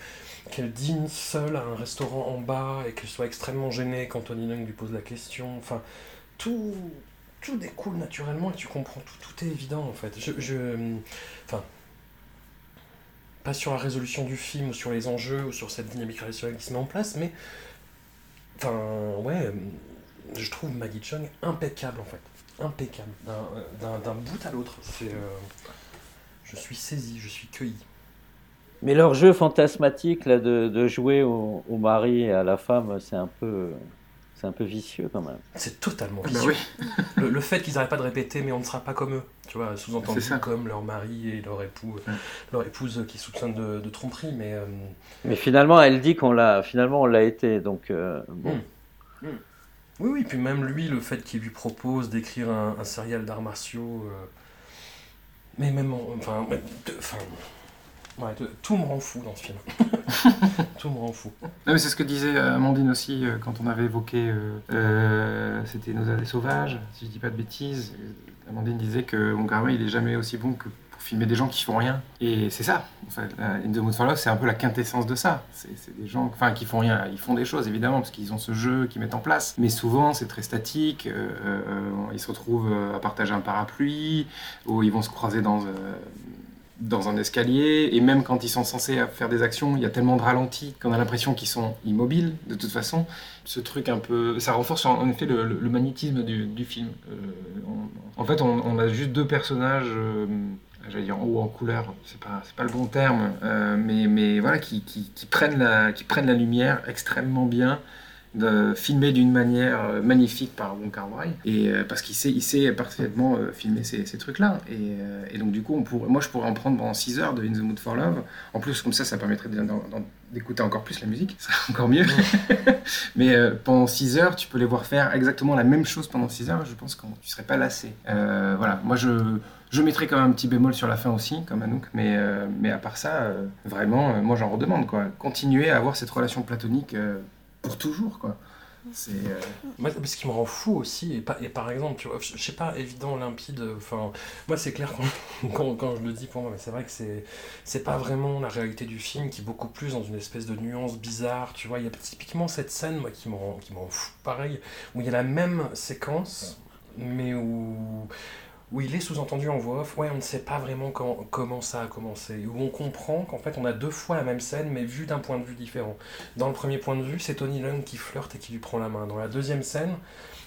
qu'elle dîne seule à un restaurant en bas et qu'elle soit extrêmement gênée quand Tony Leung lui pose la question. Enfin, tout, tout découle naturellement et tu comprends tout. Tout est évident en fait. Je, enfin, pas sur la résolution du film ou sur les enjeux ou sur cette dynamique relationnelle qui se met en place, mais enfin, ouais, je trouve Maggie Chung impeccable en fait impeccable d'un- bout à l'autre. Euh, je suis saisi, je suis cueilli. Mais leur jeu fantasmatique là, de, jouer au mari et à la femme, c'est un peu, c'est un peu vicieux quand même. C'est totalement Ah bah vicieux. oui. le, le fait qu'ils n'arrêtent pas de répéter, mais on ne sera pas comme eux. Tu vois, sous-entendu comme leur mari et leur époux, Ouais. leur épouse qui soupçonnent de, de tromperie, mais euh, Mais finalement, elle dit qu'on l'a, finalement, on l'a été. Donc euh, bon. Mm. oui, oui. Puis même lui, le fait qu'il lui propose d'écrire un, un serial d'arts martiaux, euh, mais même, en- enfin, enfin, ouais, de- tout me rend fou dans ce film. [LAUGHS] tout me rend fou. Non, mais c'est ce que disait Amandine aussi euh, quand on avait évoqué. euh, euh, C'était Nos années sauvages, si je dis pas de bêtises. Amandine disait que Wong Kar-wai, il est jamais aussi bon que pour filmer des gens qui font rien. Et c'est ça. En fait, euh, In the Mood for Love, c'est un peu la quintessence de ça. C'est des gens, enfin, qui font rien. Ils font des choses évidemment parce qu'ils ont ce jeu qu'ils mettent en place. Mais souvent, c'est très statique. euh, euh, ils se retrouvent euh, à partager un parapluie ou ils vont se croiser dans. Dans un escalier, et même quand ils sont censés faire des actions, il y a tellement de ralentis qu'on a l'impression qu'ils sont immobiles, de toute façon. Ce truc un peu... Ça renforce en effet le, magnétisme du, film. Euh, en fait, on, a juste deux personnages, euh, j'allais dire en haut en couleur, c'est pas, pas le bon terme, euh, mais, mais voilà, qui, qui prennent la, qui prennent la lumière extrêmement bien, de, filmé d'une manière euh, magnifique par Wong Kar Wai. Et euh, parce qu'il sait il sait parfaitement euh, filmer ces, ces trucs là et, euh, et donc du coup on pourrait, moi je pourrais en prendre pendant 6 heures de In the Mood for Love. En plus comme ça ça permettrait d'écouter encore plus la musique. [LAUGHS] Ça serait encore mieux. [LAUGHS] Mais pendant 6 heures tu peux les voir faire exactement la même chose pendant 6 heures. Je pense que tu serais pas lassé. Voilà. Moi je je mettrais quand même un petit bémol sur la fin aussi, comme Anouk, mais, mais à part ça, vraiment, moi j'en redemande, quoi. Continuer à avoir cette relation platonique toujours, quoi. Euh, Moi, ce qui me rend fou aussi, et, par exemple, tu vois, je sais pas, évident, limpide, enfin, moi c'est clair [LAUGHS] quand, quand, je le dis pour moi, mais c'est vrai que c'est, c'est pas vraiment la réalité du film qui est beaucoup plus dans une espèce de nuance bizarre, tu vois, il y a typiquement cette scène, moi, qui me rend, qui me rend fou, pareil, où il y a la même séquence, mais où, où il est sous-entendu en voix off, ouais, on ne sait pas vraiment comment ça a commencé, où on comprend qu'en fait on a deux fois la même scène, mais vue d'un point de vue différent. Dans le premier point de vue, c'est Tony Leung qui flirte et qui lui prend la main. Dans la deuxième scène,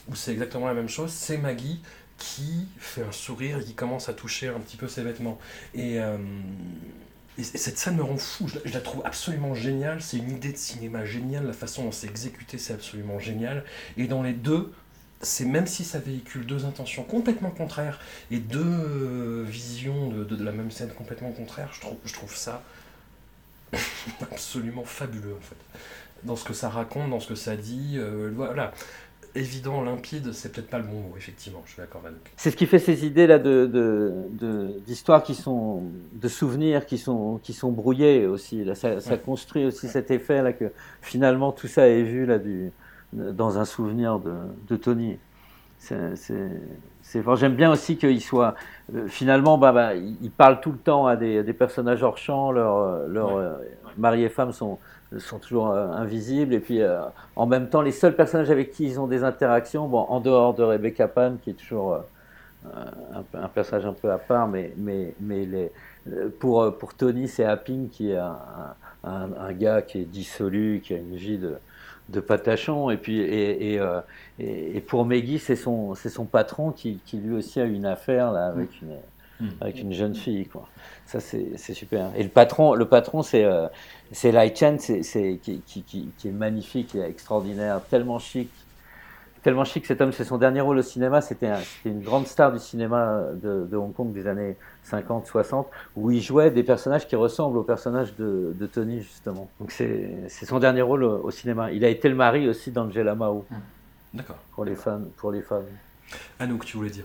où c'est exactement la même chose, c'est Maggie qui fait un sourire et qui commence à toucher un petit peu ses vêtements. Et, euh, et et cette scène me rend fou, je la, je la trouve absolument géniale, c'est une idée de cinéma géniale, la façon dont c'est exécuté c'est absolument génial. Et dans les deux, c'est même si ça véhicule deux intentions complètement contraires et deux euh, visions de, de- de la même scène complètement contraires, je trouve, je trouve ça [LAUGHS] absolument fabuleux en fait. Dans ce que ça raconte, dans ce que ça dit, euh, voilà. évident, limpide, c'est peut-être pas le bon mot, effectivement, je suis d'accord avec. C'est ce qui fait ces idées là de de- d'histoires qui sont de souvenirs qui sont qui sont brouillés aussi. Là, ça, ça Ouais. construit aussi cet effet là que finalement tout ça est vu là du dans un souvenir de, de Tony. C'est j'aime bien aussi qu'il soit euh, finalement bah, bah, il parle tout le temps à des, personnages hors champ. Leurs leur, Ouais. euh, mari et femme sont sont toujours euh, invisibles et puis euh, en même temps les seuls personnages avec qui ils ont des interactions bon en dehors de Rebecca Pan qui est toujours euh, euh, un, personnage un peu à part mais mais mais les euh, pour euh, pour Tony c'est Happing qui est un, un, un gars qui est dissolu qui a une vie de de patachon et puis et, et, euh, et, et pour Maggie c'est son c'est son patron qui, qui lui aussi a une affaire là avec une Mm. avec une jeune fille quoi. Ça c'est super. Et le patron le patron c'est euh, c'est Lai Chen c'est qui, qui, qui, qui est magnifique est extraordinaire tellement chic tellement chic cet homme c'est son dernier rôle au cinéma. C'était un- c'était une grande star du cinéma de, de Hong Kong des années 50 60 où il jouait des personnages qui ressemblent aux personnages de, de Tony justement. Donc c'est son dernier rôle au, au cinéma. Il a été le mari aussi d'Angela Mao. D'accord. pour les fans pour les femmes. Anouk, tu voulais dire?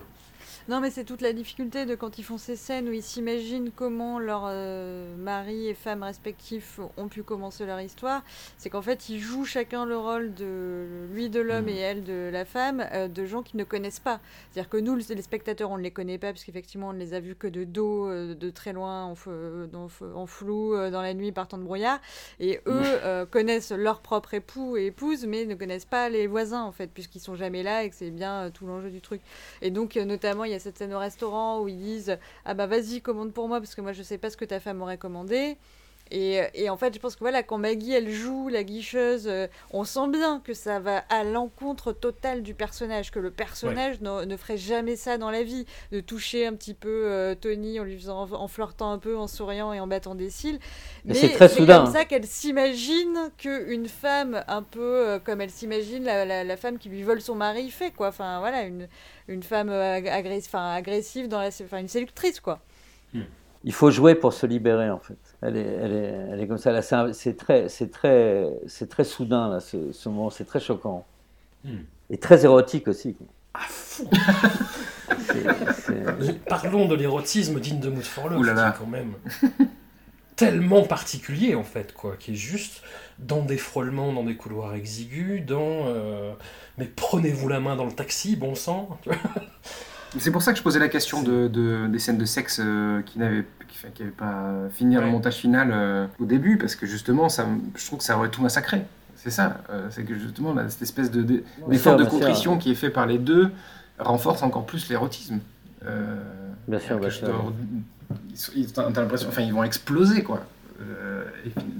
Non, mais c'est toute la difficulté de quand ils font ces scènes où ils s'imaginent comment leurs euh, maris et femmes respectifs ont pu commencer leur histoire. C'est qu'en fait, ils jouent chacun le rôle de lui de l'homme Mhm. et elle de la femme, euh, de gens qu'ils ne connaissent pas. C'est-à-dire que nous, les spectateurs, on ne les connaît pas, parce qu'effectivement, on ne les a vus que de dos, euh, de très loin, en, f- dans- en flou, dans la nuit, partant de brouillard. Et eux euh, connaissent leur propre époux et épouse, mais ne connaissent pas les voisins, en fait, puisqu'ils sont jamais là et que c'est bien tout l'enjeu du truc. Et donc, notamment, il y a cette scène au restaurant où ils disent Ah bah vas-y, commande pour moi, parce que moi je sais pas ce que ta femme aurait commandé. Et, et en fait, je pense que voilà, quand Maggie elle joue la guicheuse, euh, on sent bien que ça va à l'encontre totale du personnage, que le personnage ne, ne ferait jamais ça dans la vie, de toucher un petit peu euh, Tony en lui faisant, en flirtant un peu, en souriant et en battant des cils. Mais c'est très soudain. comme ça qu'elle s'imagine qu'une femme un peu euh, comme elle s'imagine la, la- la femme qui lui vole son mari fait quoi. Enfin voilà, une, une femme euh, ag- agressive, enfin, agressive dans la, enfin une séductrice quoi. il faut jouer pour se libérer en fait. Elle est, elle est, elle est comme ça. C'est très, c'est très, c'est très soudain là, ce, ce moment. C'est très choquant Hmm. et très érotique aussi. quoi. À fond [LAUGHS] C'est- c'est- Parlons de l'érotisme digne de Mood for Love, Ouh là là. qui est quand même [LAUGHS] tellement particulier en fait, quoi, qui est juste dans des frôlements, dans des couloirs exigus, dans euh, mais prenez-vous la main dans le taxi, bon sang. [LAUGHS] C'est pour ça que je posais la question de, de- des scènes de sexe euh, qui n'avaient qui, qui pas fini le montage final euh, au début, parce que justement, ça, je trouve que ça aurait tout massacré. C'est ça, euh, c'est que justement, là, cette espèce de, de- Bien d'effort sûr, de contrition qui est fait par les deux renforce encore plus l'érotisme. Euh, Bien sûr, bien sûr. Ils- l'impression, enfin, ils vont exploser, quoi. Euh,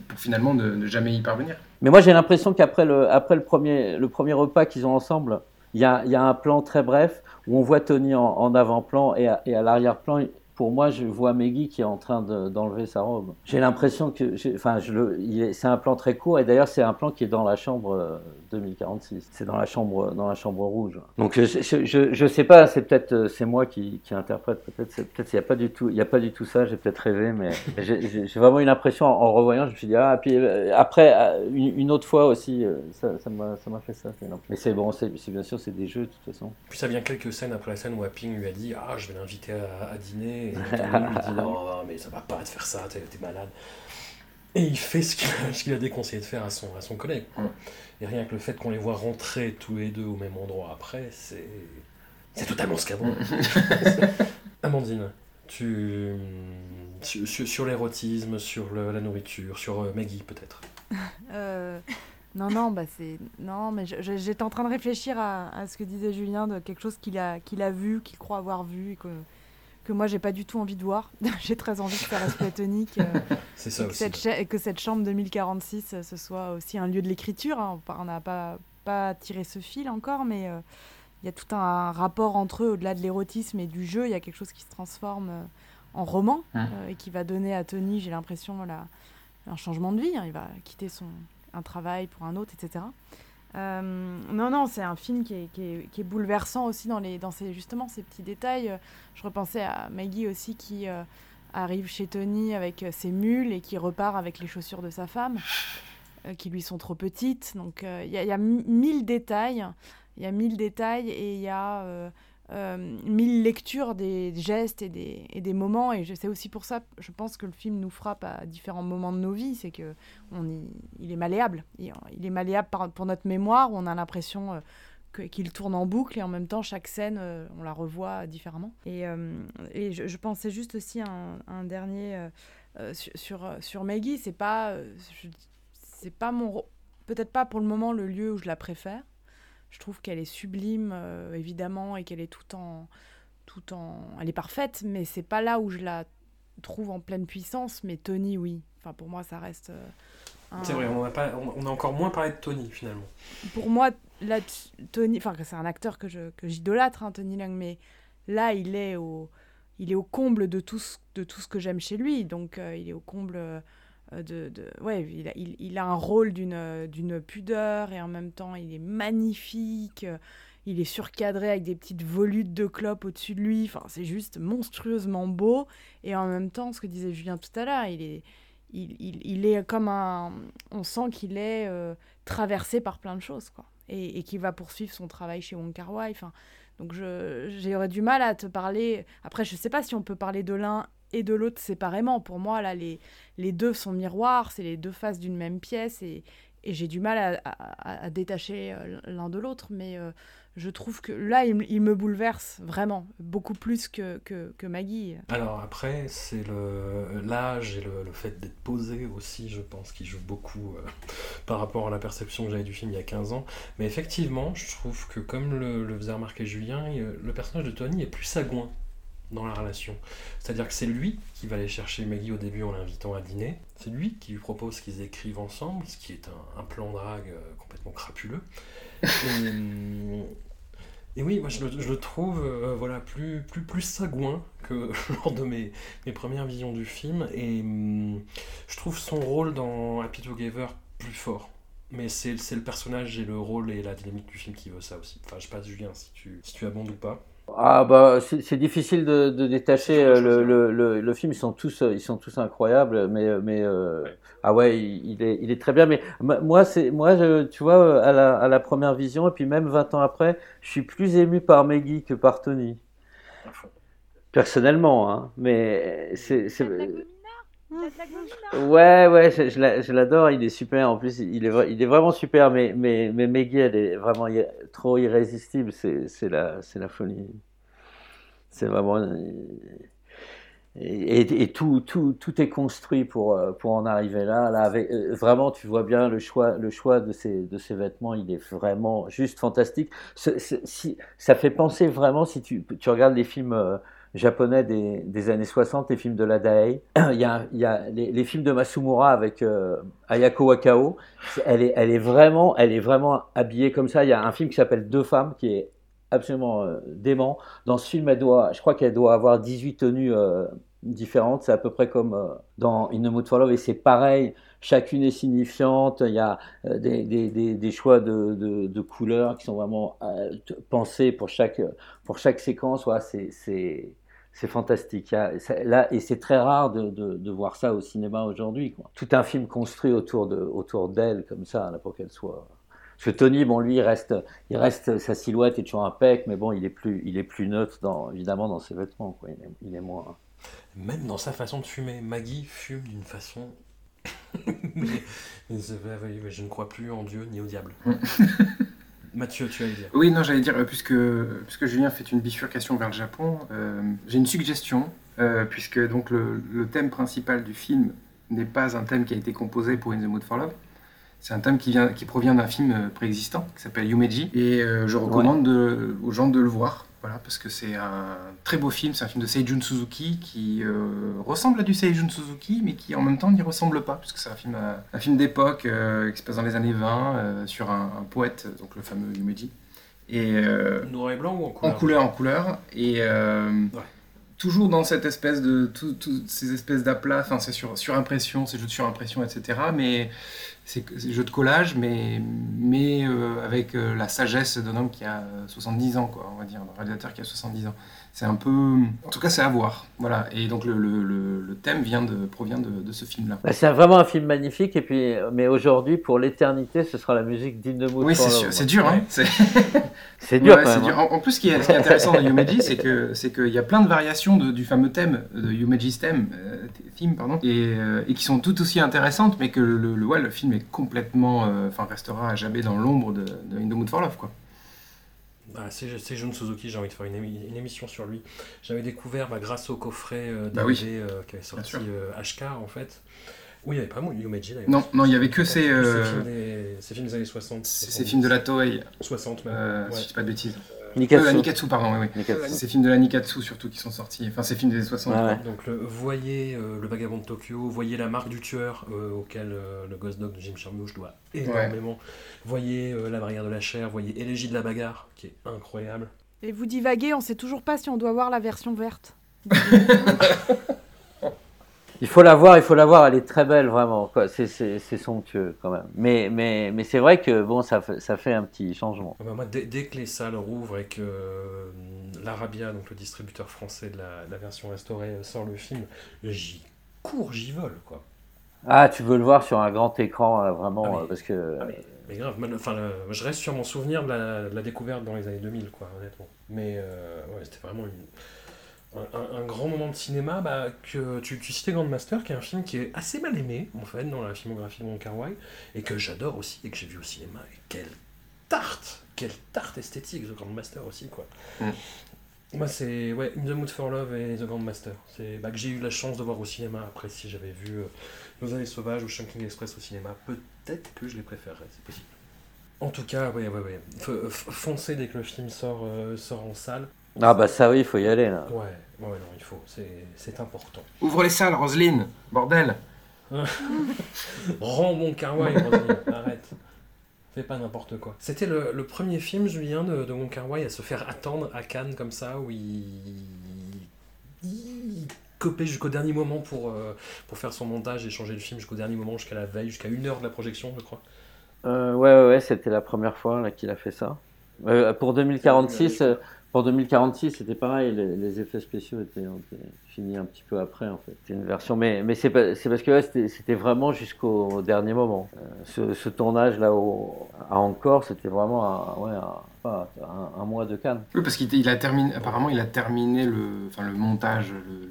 pour finalement ne, ne jamais y parvenir. Mais moi, j'ai l'impression qu'après le, après le premier, le premier repas qu'ils ont ensemble, il y a, y a un plan très bref où on voit Tony en, avant-plan et à, l'arrière-plan. Pour moi, je vois Maggie qui est en train de- d'enlever sa robe. J'ai l'impression que, enfin, c'est un plan très court et d'ailleurs c'est un plan qui est dans la chambre euh, 2046. C'est dans la chambre, dans la chambre rouge. Donc je, je sais pas, c'est peut-être, euh, c'est moi qui, qui interprète. Peut-être, peut-être il y a pas du tout, il y a pas du tout ça. J'ai peut-être rêvé, mais [LAUGHS] j'ai vraiment eu l'impression en, en revoyant, je me suis dit ah, puis euh, après euh, une, une autre fois aussi, ça, ça m'a, ça m'a fait ça. Mais c'est bon, c'est, bien sûr c'est des jeux de toute façon. Puis ça vient quelques scènes après la scène où Happing lui a dit Ah, je vais l'inviter à, à dîner. Et [LAUGHS] lui dit Non, mais ça va pas de faire ça, t'es, malade. Et il fait ce qu'il, a, déconseillé de faire à son, à son collègue. quoi. Et rien que le fait qu'on les voit rentrer tous les deux au même endroit après, c'est. C'est totalement scabant. [LAUGHS] Amandine, tu. Sur, sur- sur l'érotisme, sur le- la nourriture, sur euh, Maggie peut-être. [LAUGHS] Euh, non, non, bah c'est. Non, mais j'étais en train de réfléchir à, à ce que disait Julien, de quelque chose qu'il a, qu'il a vu, qu'il croit avoir vu, et que, que moi j'ai pas du tout envie de voir. [LAUGHS] j'ai très envie que ça reste platonique. euh, [LAUGHS] C'est ça et, que aussi. cette et que cette chambre 2046, euh, ce soit aussi un lieu de l'écriture. hein. On n'a pas, pas tiré ce fil encore, mais euh, il y a tout un rapport entre eux, au-delà de l'érotisme et du jeu. Il y a quelque chose qui se transforme en roman euh, et qui va donner à Tony, j'ai l'impression, la- un changement de vie. hein. Il va quitter son, un travail pour un autre, etc. Euh, non, non, c'est un film qui est, qui est- qui est bouleversant aussi dans, les, dans ces, justement ces petits détails. Je repensais à Maggie aussi qui euh, arrive chez Tony avec euh, ses mules et qui repart avec les chaussures de sa femme, qui lui sont trop petites. Donc il y, y a mi- mille détails. il y a mille détails et il y a mille lectures des gestes et des, et des moments. Et c'est aussi pour ça, je pense que le film nous frappe à différents moments de nos vies, c'est que on il est malléable. Il, il est malléable pour notre mémoire, où on a l'impression euh, qu'il tourne en boucle et en même temps chaque scène, euh, on la revoit différemment. Et, euh, je, pensais juste aussi un, dernier euh, euh, sur, sur, euh, sur Maggie. C'est pas, euh, pas mon, peut-être pas pour le moment le lieu où je la préfère. Je trouve qu'elle est sublime, euh, évidemment, et qu'elle est tout en, tout en, elle est parfaite, mais c'est pas là où je la trouve en pleine puissance. Mais Tony, oui. Enfin, pour moi, ça reste. euh, un- C'est vrai, on a, pas, on, a encore moins parlé de Tony finalement. pour moi, là, Tony, enfin, c'est un acteur que je que j'idolâtre, hein, Tony Leung, mais là, il est au, il est au comble de tout ce, de tout ce que j'aime chez lui. Donc, euh, il est au comble de, de- ouais, il a, il, il a un rôle d'une, euh, pudeur et en même temps, il est magnifique. euh, Il est surcadré avec des petites volutes de clopes au-dessus de lui. Enfin, c'est juste monstrueusement beau. Et en même temps, ce que disait Julien tout à l'heure, il est, il, il, il est comme un. On sent qu'il est euh, traversé par plein de choses, quoi. Et, et qu'il va poursuivre son travail chez Wong Kar Wai. Enfin, donc j'aurais du mal à te parler. Après, je sais pas si on peut parler de l'un et de l'autre séparément. Pour moi, là, les, les deux sont miroirs, c'est les deux faces d'une même pièce. Et, et j'ai du mal à, à- détacher euh, l'un de l'autre. Mais euh, je trouve que là, il, me- bouleverse vraiment, beaucoup plus que, que, que Maggie. Alors après, c'est l'âge et le, le fait d'être posé aussi, je pense, qui joue beaucoup euh, [LAUGHS] par rapport à la perception que j'avais du film il y a 15 ans. Mais effectivement, je trouve que comme le, le faisait remarquer Julien, le personnage de Tony est plus sagouin dans la relation. C'est-à-dire que c'est lui qui va aller chercher Maggie au début en l'invitant à dîner. C'est lui qui lui propose qu'ils écrivent ensemble, ce qui est un, plan drague euh, complètement crapuleux. Et, hum, et oui, moi je le, trouve euh, voilà, plus, plus, plus sagouin que [LAUGHS] lors de mes, mes premières visions du film. Et je trouve son rôle dans Happy Together plus fort. Mais c'est le personnage et le rôle et la dynamique du film qui veut ça aussi. Enfin, je sais pas, Julien, si tu, si tu abondes ou pas. Ah bah c'est c'est difficile de, de détacher euh, le, le, le, le film ils sont tous euh, ils sont tous incroyables mais mais euh, ah ouais il, il est il est très bien mais m- moi c'est moi je, tu vois euh, à la, à la première vision et puis même 20 ans après je suis plus ému par Maggie que par Tony. Personnellement hein mais c'est c'est Ouais, ouais, je, je l'a- je l'adore, il est super. En plus, il est, vra- il est vraiment super, mais, mais, mais Maggie, elle est vraiment trop irrésistible. C'est, la, folie. C'est vraiment. Et, et- et tout, tout, tout est construit pour, euh, pour en arriver là. là avec, euh, vraiment, tu vois bien le choix, le choix de, ces, de ces vêtements, il est vraiment juste fantastique. Si, ça fait penser vraiment, si tu, tu regardes les films euh, japonais des, des années 60, les films de la Dai, [CLEARS THROAT] il y a, il y a les, films de Masumura avec euh, Ayako Wakao. Elle est, elle, est vraiment, elle est vraiment habillée comme ça. Il y a un film qui s'appelle Deux femmes qui est absolument euh, dément. Dans ce film, elle doit, je crois qu'elle doit avoir 18 tenues euh, différentes. C'est à peu près comme dans In the Mood for Love et c'est pareil. Chacune est signifiante. Il y a euh, des, choix de, couleurs qui sont vraiment euh, pensés pour chaque, pour chaque séquence. Voilà, c'est, c'est, fantastique. Là, et c'est très rare de, de, voir ça au cinéma aujourd'hui. Tout un film construit autour, de, autour d'elle comme ça, là, pour qu'elle soit. Parce que Tony, bon, lui, il reste, il reste, sa silhouette est toujours impec, mais bon, il est plus, il est plus neutre, dans, évidemment, dans ses vêtements. Il est moins. Même dans sa façon de fumer, Maggie fume d'une façon. Mais, mais c'est- mais je ne crois plus en Dieu ni au diable. [LAUGHS] Mathieu, tu allais dire. Oui, non, j'allais dire, euh, puisque, puisque Julien fait une bifurcation vers le Japon, euh, j'ai une suggestion, euh, puisque donc le, le thème principal du film n'est pas un thème qui a été composé pour In the Mood for Love. C'est un thème qui, vient, qui provient d'un film préexistant qui s'appelle Yumeji. Et euh, je recommande de- aux gens de le voir. Voilà, parce que c'est un très beau film. C'est un film de Seijun Suzuki qui euh, ressemble à du Seijun Suzuki, mais qui en même temps n'y ressemble pas, puisque c'est un film, euh, un film d'époque euh, qui se passe dans les années 20 euh, sur un, un poète, donc le fameux Yumeji. Et, Noir et blanc ou en en couleur couleur, en couleur. Et toujours dans cette espèce de tout- toutes ces espèces d'aplats, enfin c'est sur surimpression, c'est jeux de surimpression, etc. Mais c'est c'est jeu de collage, mais mais euh, avec euh, la sagesse d'un homme qui a euh, 70 ans, quoi, on va dire, un réalisateur qui a 70 ans. C'est un peu, en tout cas, c'est à voir. Voilà. Et donc le, le, le- le thème vient de provient de, de ce film-là. Bah, c'est vraiment un film magnifique, et puis, mais aujourd'hui, pour l'éternité, ce sera la musique d'In Mood Oui, c'est Love. sûr, c'est dur, hein. [LAUGHS] C'est dur Ouais, quand même. dur. hein. En, en plus, ce qui est, ce qui est intéressant dans Yumeji, c'est que c'est qu'il y a plein de variations de- du fameux thème de Yumeji's theme, euh, theme pardon, et, euh, et qui sont tout aussi intéressantes, mais que le, le, ouais, le film est complètement, euh, enfin, restera à jamais dans l'ombre de, de In the Mood for Love, quoi. Bah, c'est c'est Jun Suzuki, j'ai envie de faire une, émi- une émission sur lui. J'avais découvert bah, grâce au coffret euh, Bah oui. Euh, qui avait sorti sûr. euh, HK en fait. Où il n'y avait pas Yumeji d'ailleurs. Non, non, il y avait que ces, euh, films des, ces films des années 60. C'est ces films de la Toei, 60 même. ouais. si je dis pas de bêtises. Nikatsu. Euh, Nikatsu, pardon, oui, oui. Nikatsu. Ces films de la Nikatsu surtout qui sont sortis, enfin ces films des années 60. Ouais, quoi. ouais. Donc le, voyez euh, le vagabond de Tokyo, voyez la marque du tueur euh, auquel euh, le Ghost Dog de Jim Jarmusch doit énormément. Voyez euh, la barrière de la chair, voyez Élégie de la bagarre qui est incroyable. Et vous divaguez, on sait toujours pas si on doit voir la version verte. [LAUGHS] Il faut la voir, il faut la voir, elle est très belle vraiment. C'est, somptueux quand même. Mais, mais, mais c'est vrai que bon, ça fait, ça fait un petit changement. Ah bah, moi, dès, dès que les salles rouvrent et que euh, l'Arabia, donc le distributeur français de la, de la version restaurée, euh, sort le film, j'y cours, j'y vole quoi. Ah, tu veux le voir sur un grand écran, euh, vraiment, Ah, mais- parce que. Ah, mais, mais grave, enfin, je reste sur mon souvenir de la, de la découverte dans les années 2000, quoi, honnêtement. Mais euh, ouais, c'était vraiment une- un, grand moment de cinéma. Bah, que tu, tu citais Grandmaster, qui est un film qui est assez mal aimé, en fait, dans la filmographie de Wong Kar-wai, et que j'adore aussi, et que j'ai vu au cinéma. Et quelle tarte Quelle tarte esthétique, The Grandmaster aussi, quoi. Mm. Moi, c'est ouais, In the Mood for Love et The Grandmaster. C'est bah, que j'ai eu la chance de voir au cinéma. Après, si j'avais vu euh, Nos Années Sauvages ou Chunking Express au cinéma, peut-être que je les préférerais, c'est possible. En tout cas, ouais, ouais, ouais. F- f- foncez dès que le film sort, euh, sort en salle. Ah, bah ça, oui, il faut y aller, là. Ouais, ouais, non, il faut, c'est c'est important. Ouvre les salles, Roselyne, bordel. [LAUGHS] Rends mon Kar-wai, Roselyne, arrête. Fais pas n'importe quoi. C'était le, le premier film, Julien, de, de Wong Kar-wai à se faire attendre à Cannes comme ça, où il, il copait jusqu'au dernier moment pour, euh, pour faire son montage et changer le film jusqu'au dernier moment, jusqu'à la veille, jusqu'à une heure de la projection, je crois. Euh, ouais, ouais, ouais, c'était la première fois qu'il a fait ça. Euh, pour 2046, euh, pour 2046, c'était pareil, les, les effets spéciaux étaient, étaient finis un petit peu après en fait. C'était une version, mais, mais c'est parce que ouais, c'était vraiment jusqu'au dernier moment. Euh, ce, ce tournage là au, à Encore, c'était vraiment un, ouais, un, pas, un, un mois de Cannes. Oui, parce qu'il il a terminé, apparemment, il a terminé le, enfin, le montage, le,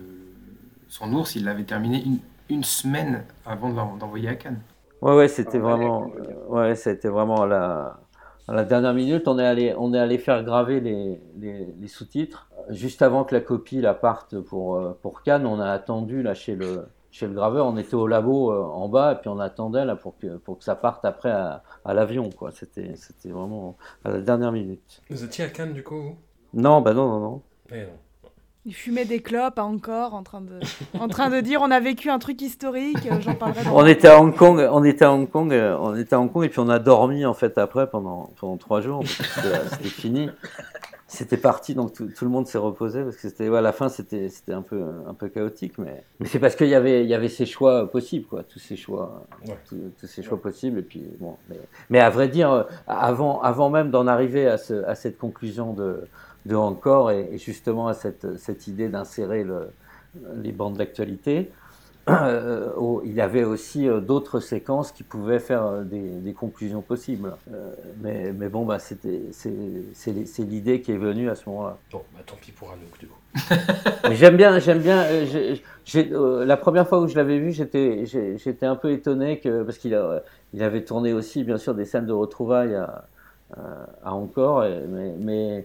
son ours, il l'avait terminé une, une semaine avant de à Cannes. Ouais, ouais, c'était vraiment, euh, ouais, c'était vraiment la, à la dernière minute. On est allé, on est allé faire graver les, les, les sous-titres juste avant que la copie la parte pour euh, pour Cannes. On a attendu là chez le chez le graveur. On était au labo euh, en bas et puis on attendait là pour que pour que ça parte après à, à l'avion quoi. C'était c'était vraiment à la dernière minute. Vous étiez à Cannes, du coup vous? Non, bah non, non, non. Eh non. Il fumait des clopes à encore en train de, en train de dire on a vécu un truc historique, euh, j'en parlerai On était à Hong Kong, on était à Hong Kong, euh, on était à Hong Kong et puis on a dormi en fait après pendant pendant trois jours. que C'était fini. C'était parti, donc tout, tout le monde s'est reposé parce que c'était ouais, à la fin c'était c'était un peu un peu chaotique, mais mais c'est parce qu'il y avait il y avait ces choix possibles quoi, tous ces choix, Ouais. tous, tous ces choix possibles et puis bon, mais, mais à vrai dire euh, avant avant même d'en arriver à ce à cette conclusion de de encore et, et justement à cette cette idée d'insérer le les bandes d'actualité. Euh, au- il avait aussi euh, d'autres séquences qui pouvaient faire euh, des, des conclusions possibles. Euh, mais, mais bon, bah, c'était, c'est, c'est, c'est l'idée qui est venue à ce moment-là. Bon, bah tant pis pour Anouk, du coup. [LAUGHS] J'aime bien, j'aime bien. euh, j'ai- j'ai- euh, la première fois où je l'avais vu, j'étais, j'ai- j'étais un peu étonné que parce qu'il a, il avait tourné aussi, bien sûr, des scènes de retrouvailles à, à, à Encore, et- mais, mais euh,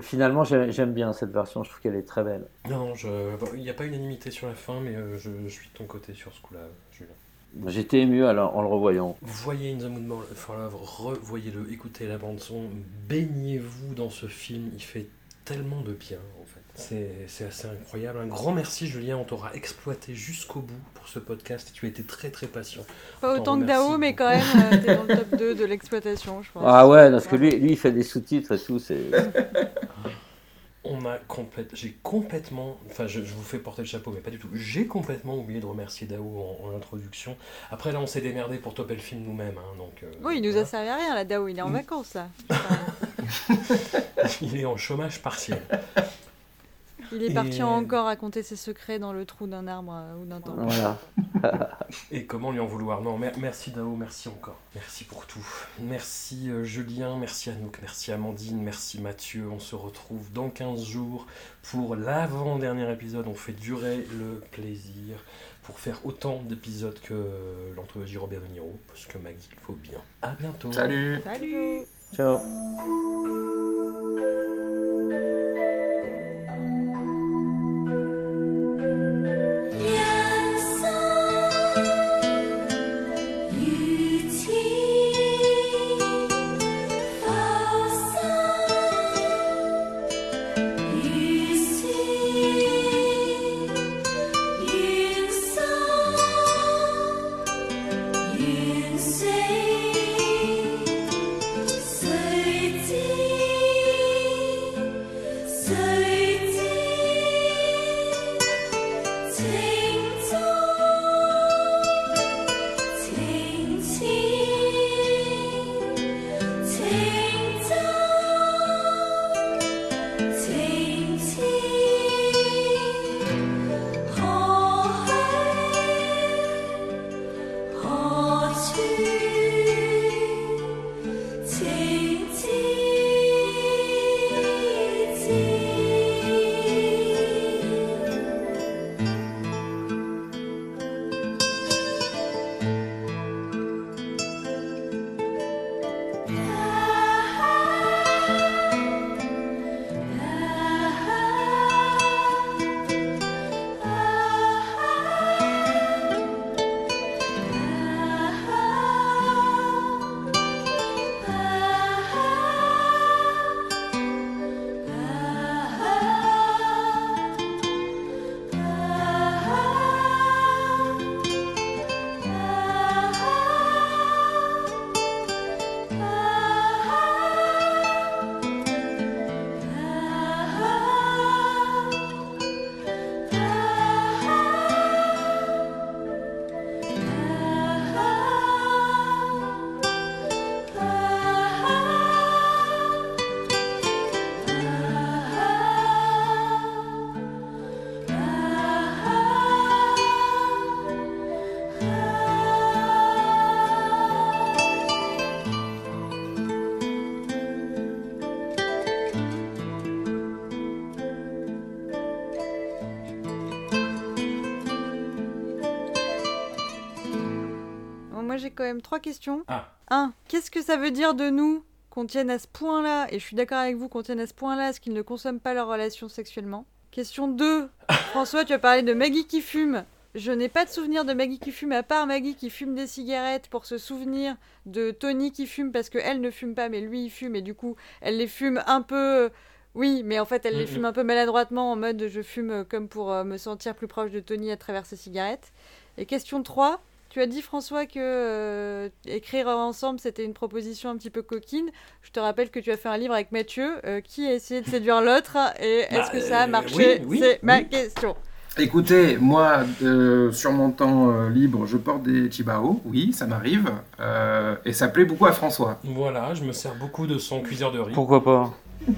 finalement, j'aime, bien cette version. Je trouve qu'elle est très belle. Non, je... bon, il n'y a pas unanimité sur la fin, mais euh, je, je suis de ton côté sur ce coup-là, Julien. J'étais ému alors, en le revoyant. Voyez In the Mood for Love, revoyez-le, écoutez la bande-son, baignez-vous dans ce film, il fait tellement de bien en fait. C'est, c'est assez incroyable. Un grand merci Julien, on t'aura exploité jusqu'au bout pour ce podcast et tu as été très très patient. Pas autant que Dao, mais quand même, euh, t'es dans le top 2 de l'exploitation, je pense. Ah ouais, parce que lui, lui, il fait des sous-titres et tout. C'est... [LAUGHS] On a complète, j'ai complètement, enfin je, je vous fais porter le chapeau, mais pas du tout. J'ai complètement oublié de remercier Dao en, en introduction. Après là, on s'est démerdé pour topper le film nous-mêmes, hein, donc. euh, Oui, il nous a servi à rien, la Dao, il est en Mm. vacances, là. [LAUGHS] Il est en chômage partiel. Il est Et- parti encore raconter ses secrets dans le trou d'un arbre euh, ou d'un temple. Voilà. [LAUGHS] Et comment lui en vouloir? Non, mer- merci Dao, merci encore. Merci pour tout. Merci euh, Julien, merci Anouk, merci Amandine, merci Mathieu. On se retrouve dans 15 jours pour l'avant-dernier épisode. On fait durer le plaisir pour faire autant d'épisodes que l'anthologie Robert De Niro, parce que Maggie, il faut bien. À bientôt. Salut Salut Ciao. Quand même trois questions. Ah. Un, qu'est-ce que ça veut dire de nous qu'on tienne à ce point-là, et je suis d'accord avec vous, qu'on tienne à ce point-là ce qu'ils ne consomment pas leur relation sexuellement Question 2, [LAUGHS] François, tu as parlé de Maggie qui fume. Je n'ai pas de souvenir de Maggie qui fume, à part Maggie qui fume des cigarettes pour se souvenir de Tony qui fume parce qu'elle ne fume pas, mais lui il fume, et du coup, elle les fume un peu. Oui, mais en fait, elle les fume un peu maladroitement, en mode je fume euh, comme pour euh, me sentir plus proche de Tony à travers ses cigarettes. Et question 3, tu as dit François que euh, écrire ensemble c'était une proposition un petit peu coquine. Je te rappelle que tu as fait un livre avec Mathieu euh, qui a essayé de séduire l'autre et est-ce Bah, que ça a euh, marché oui, oui, C'est ma question. Écoutez, moi, euh, sur mon temps euh, libre, je porte des chibao, oui, ça m'arrive, euh, et ça plaît beaucoup à François. Voilà, je me sers beaucoup de son cuiseur de riz. Pourquoi pas? [LAUGHS]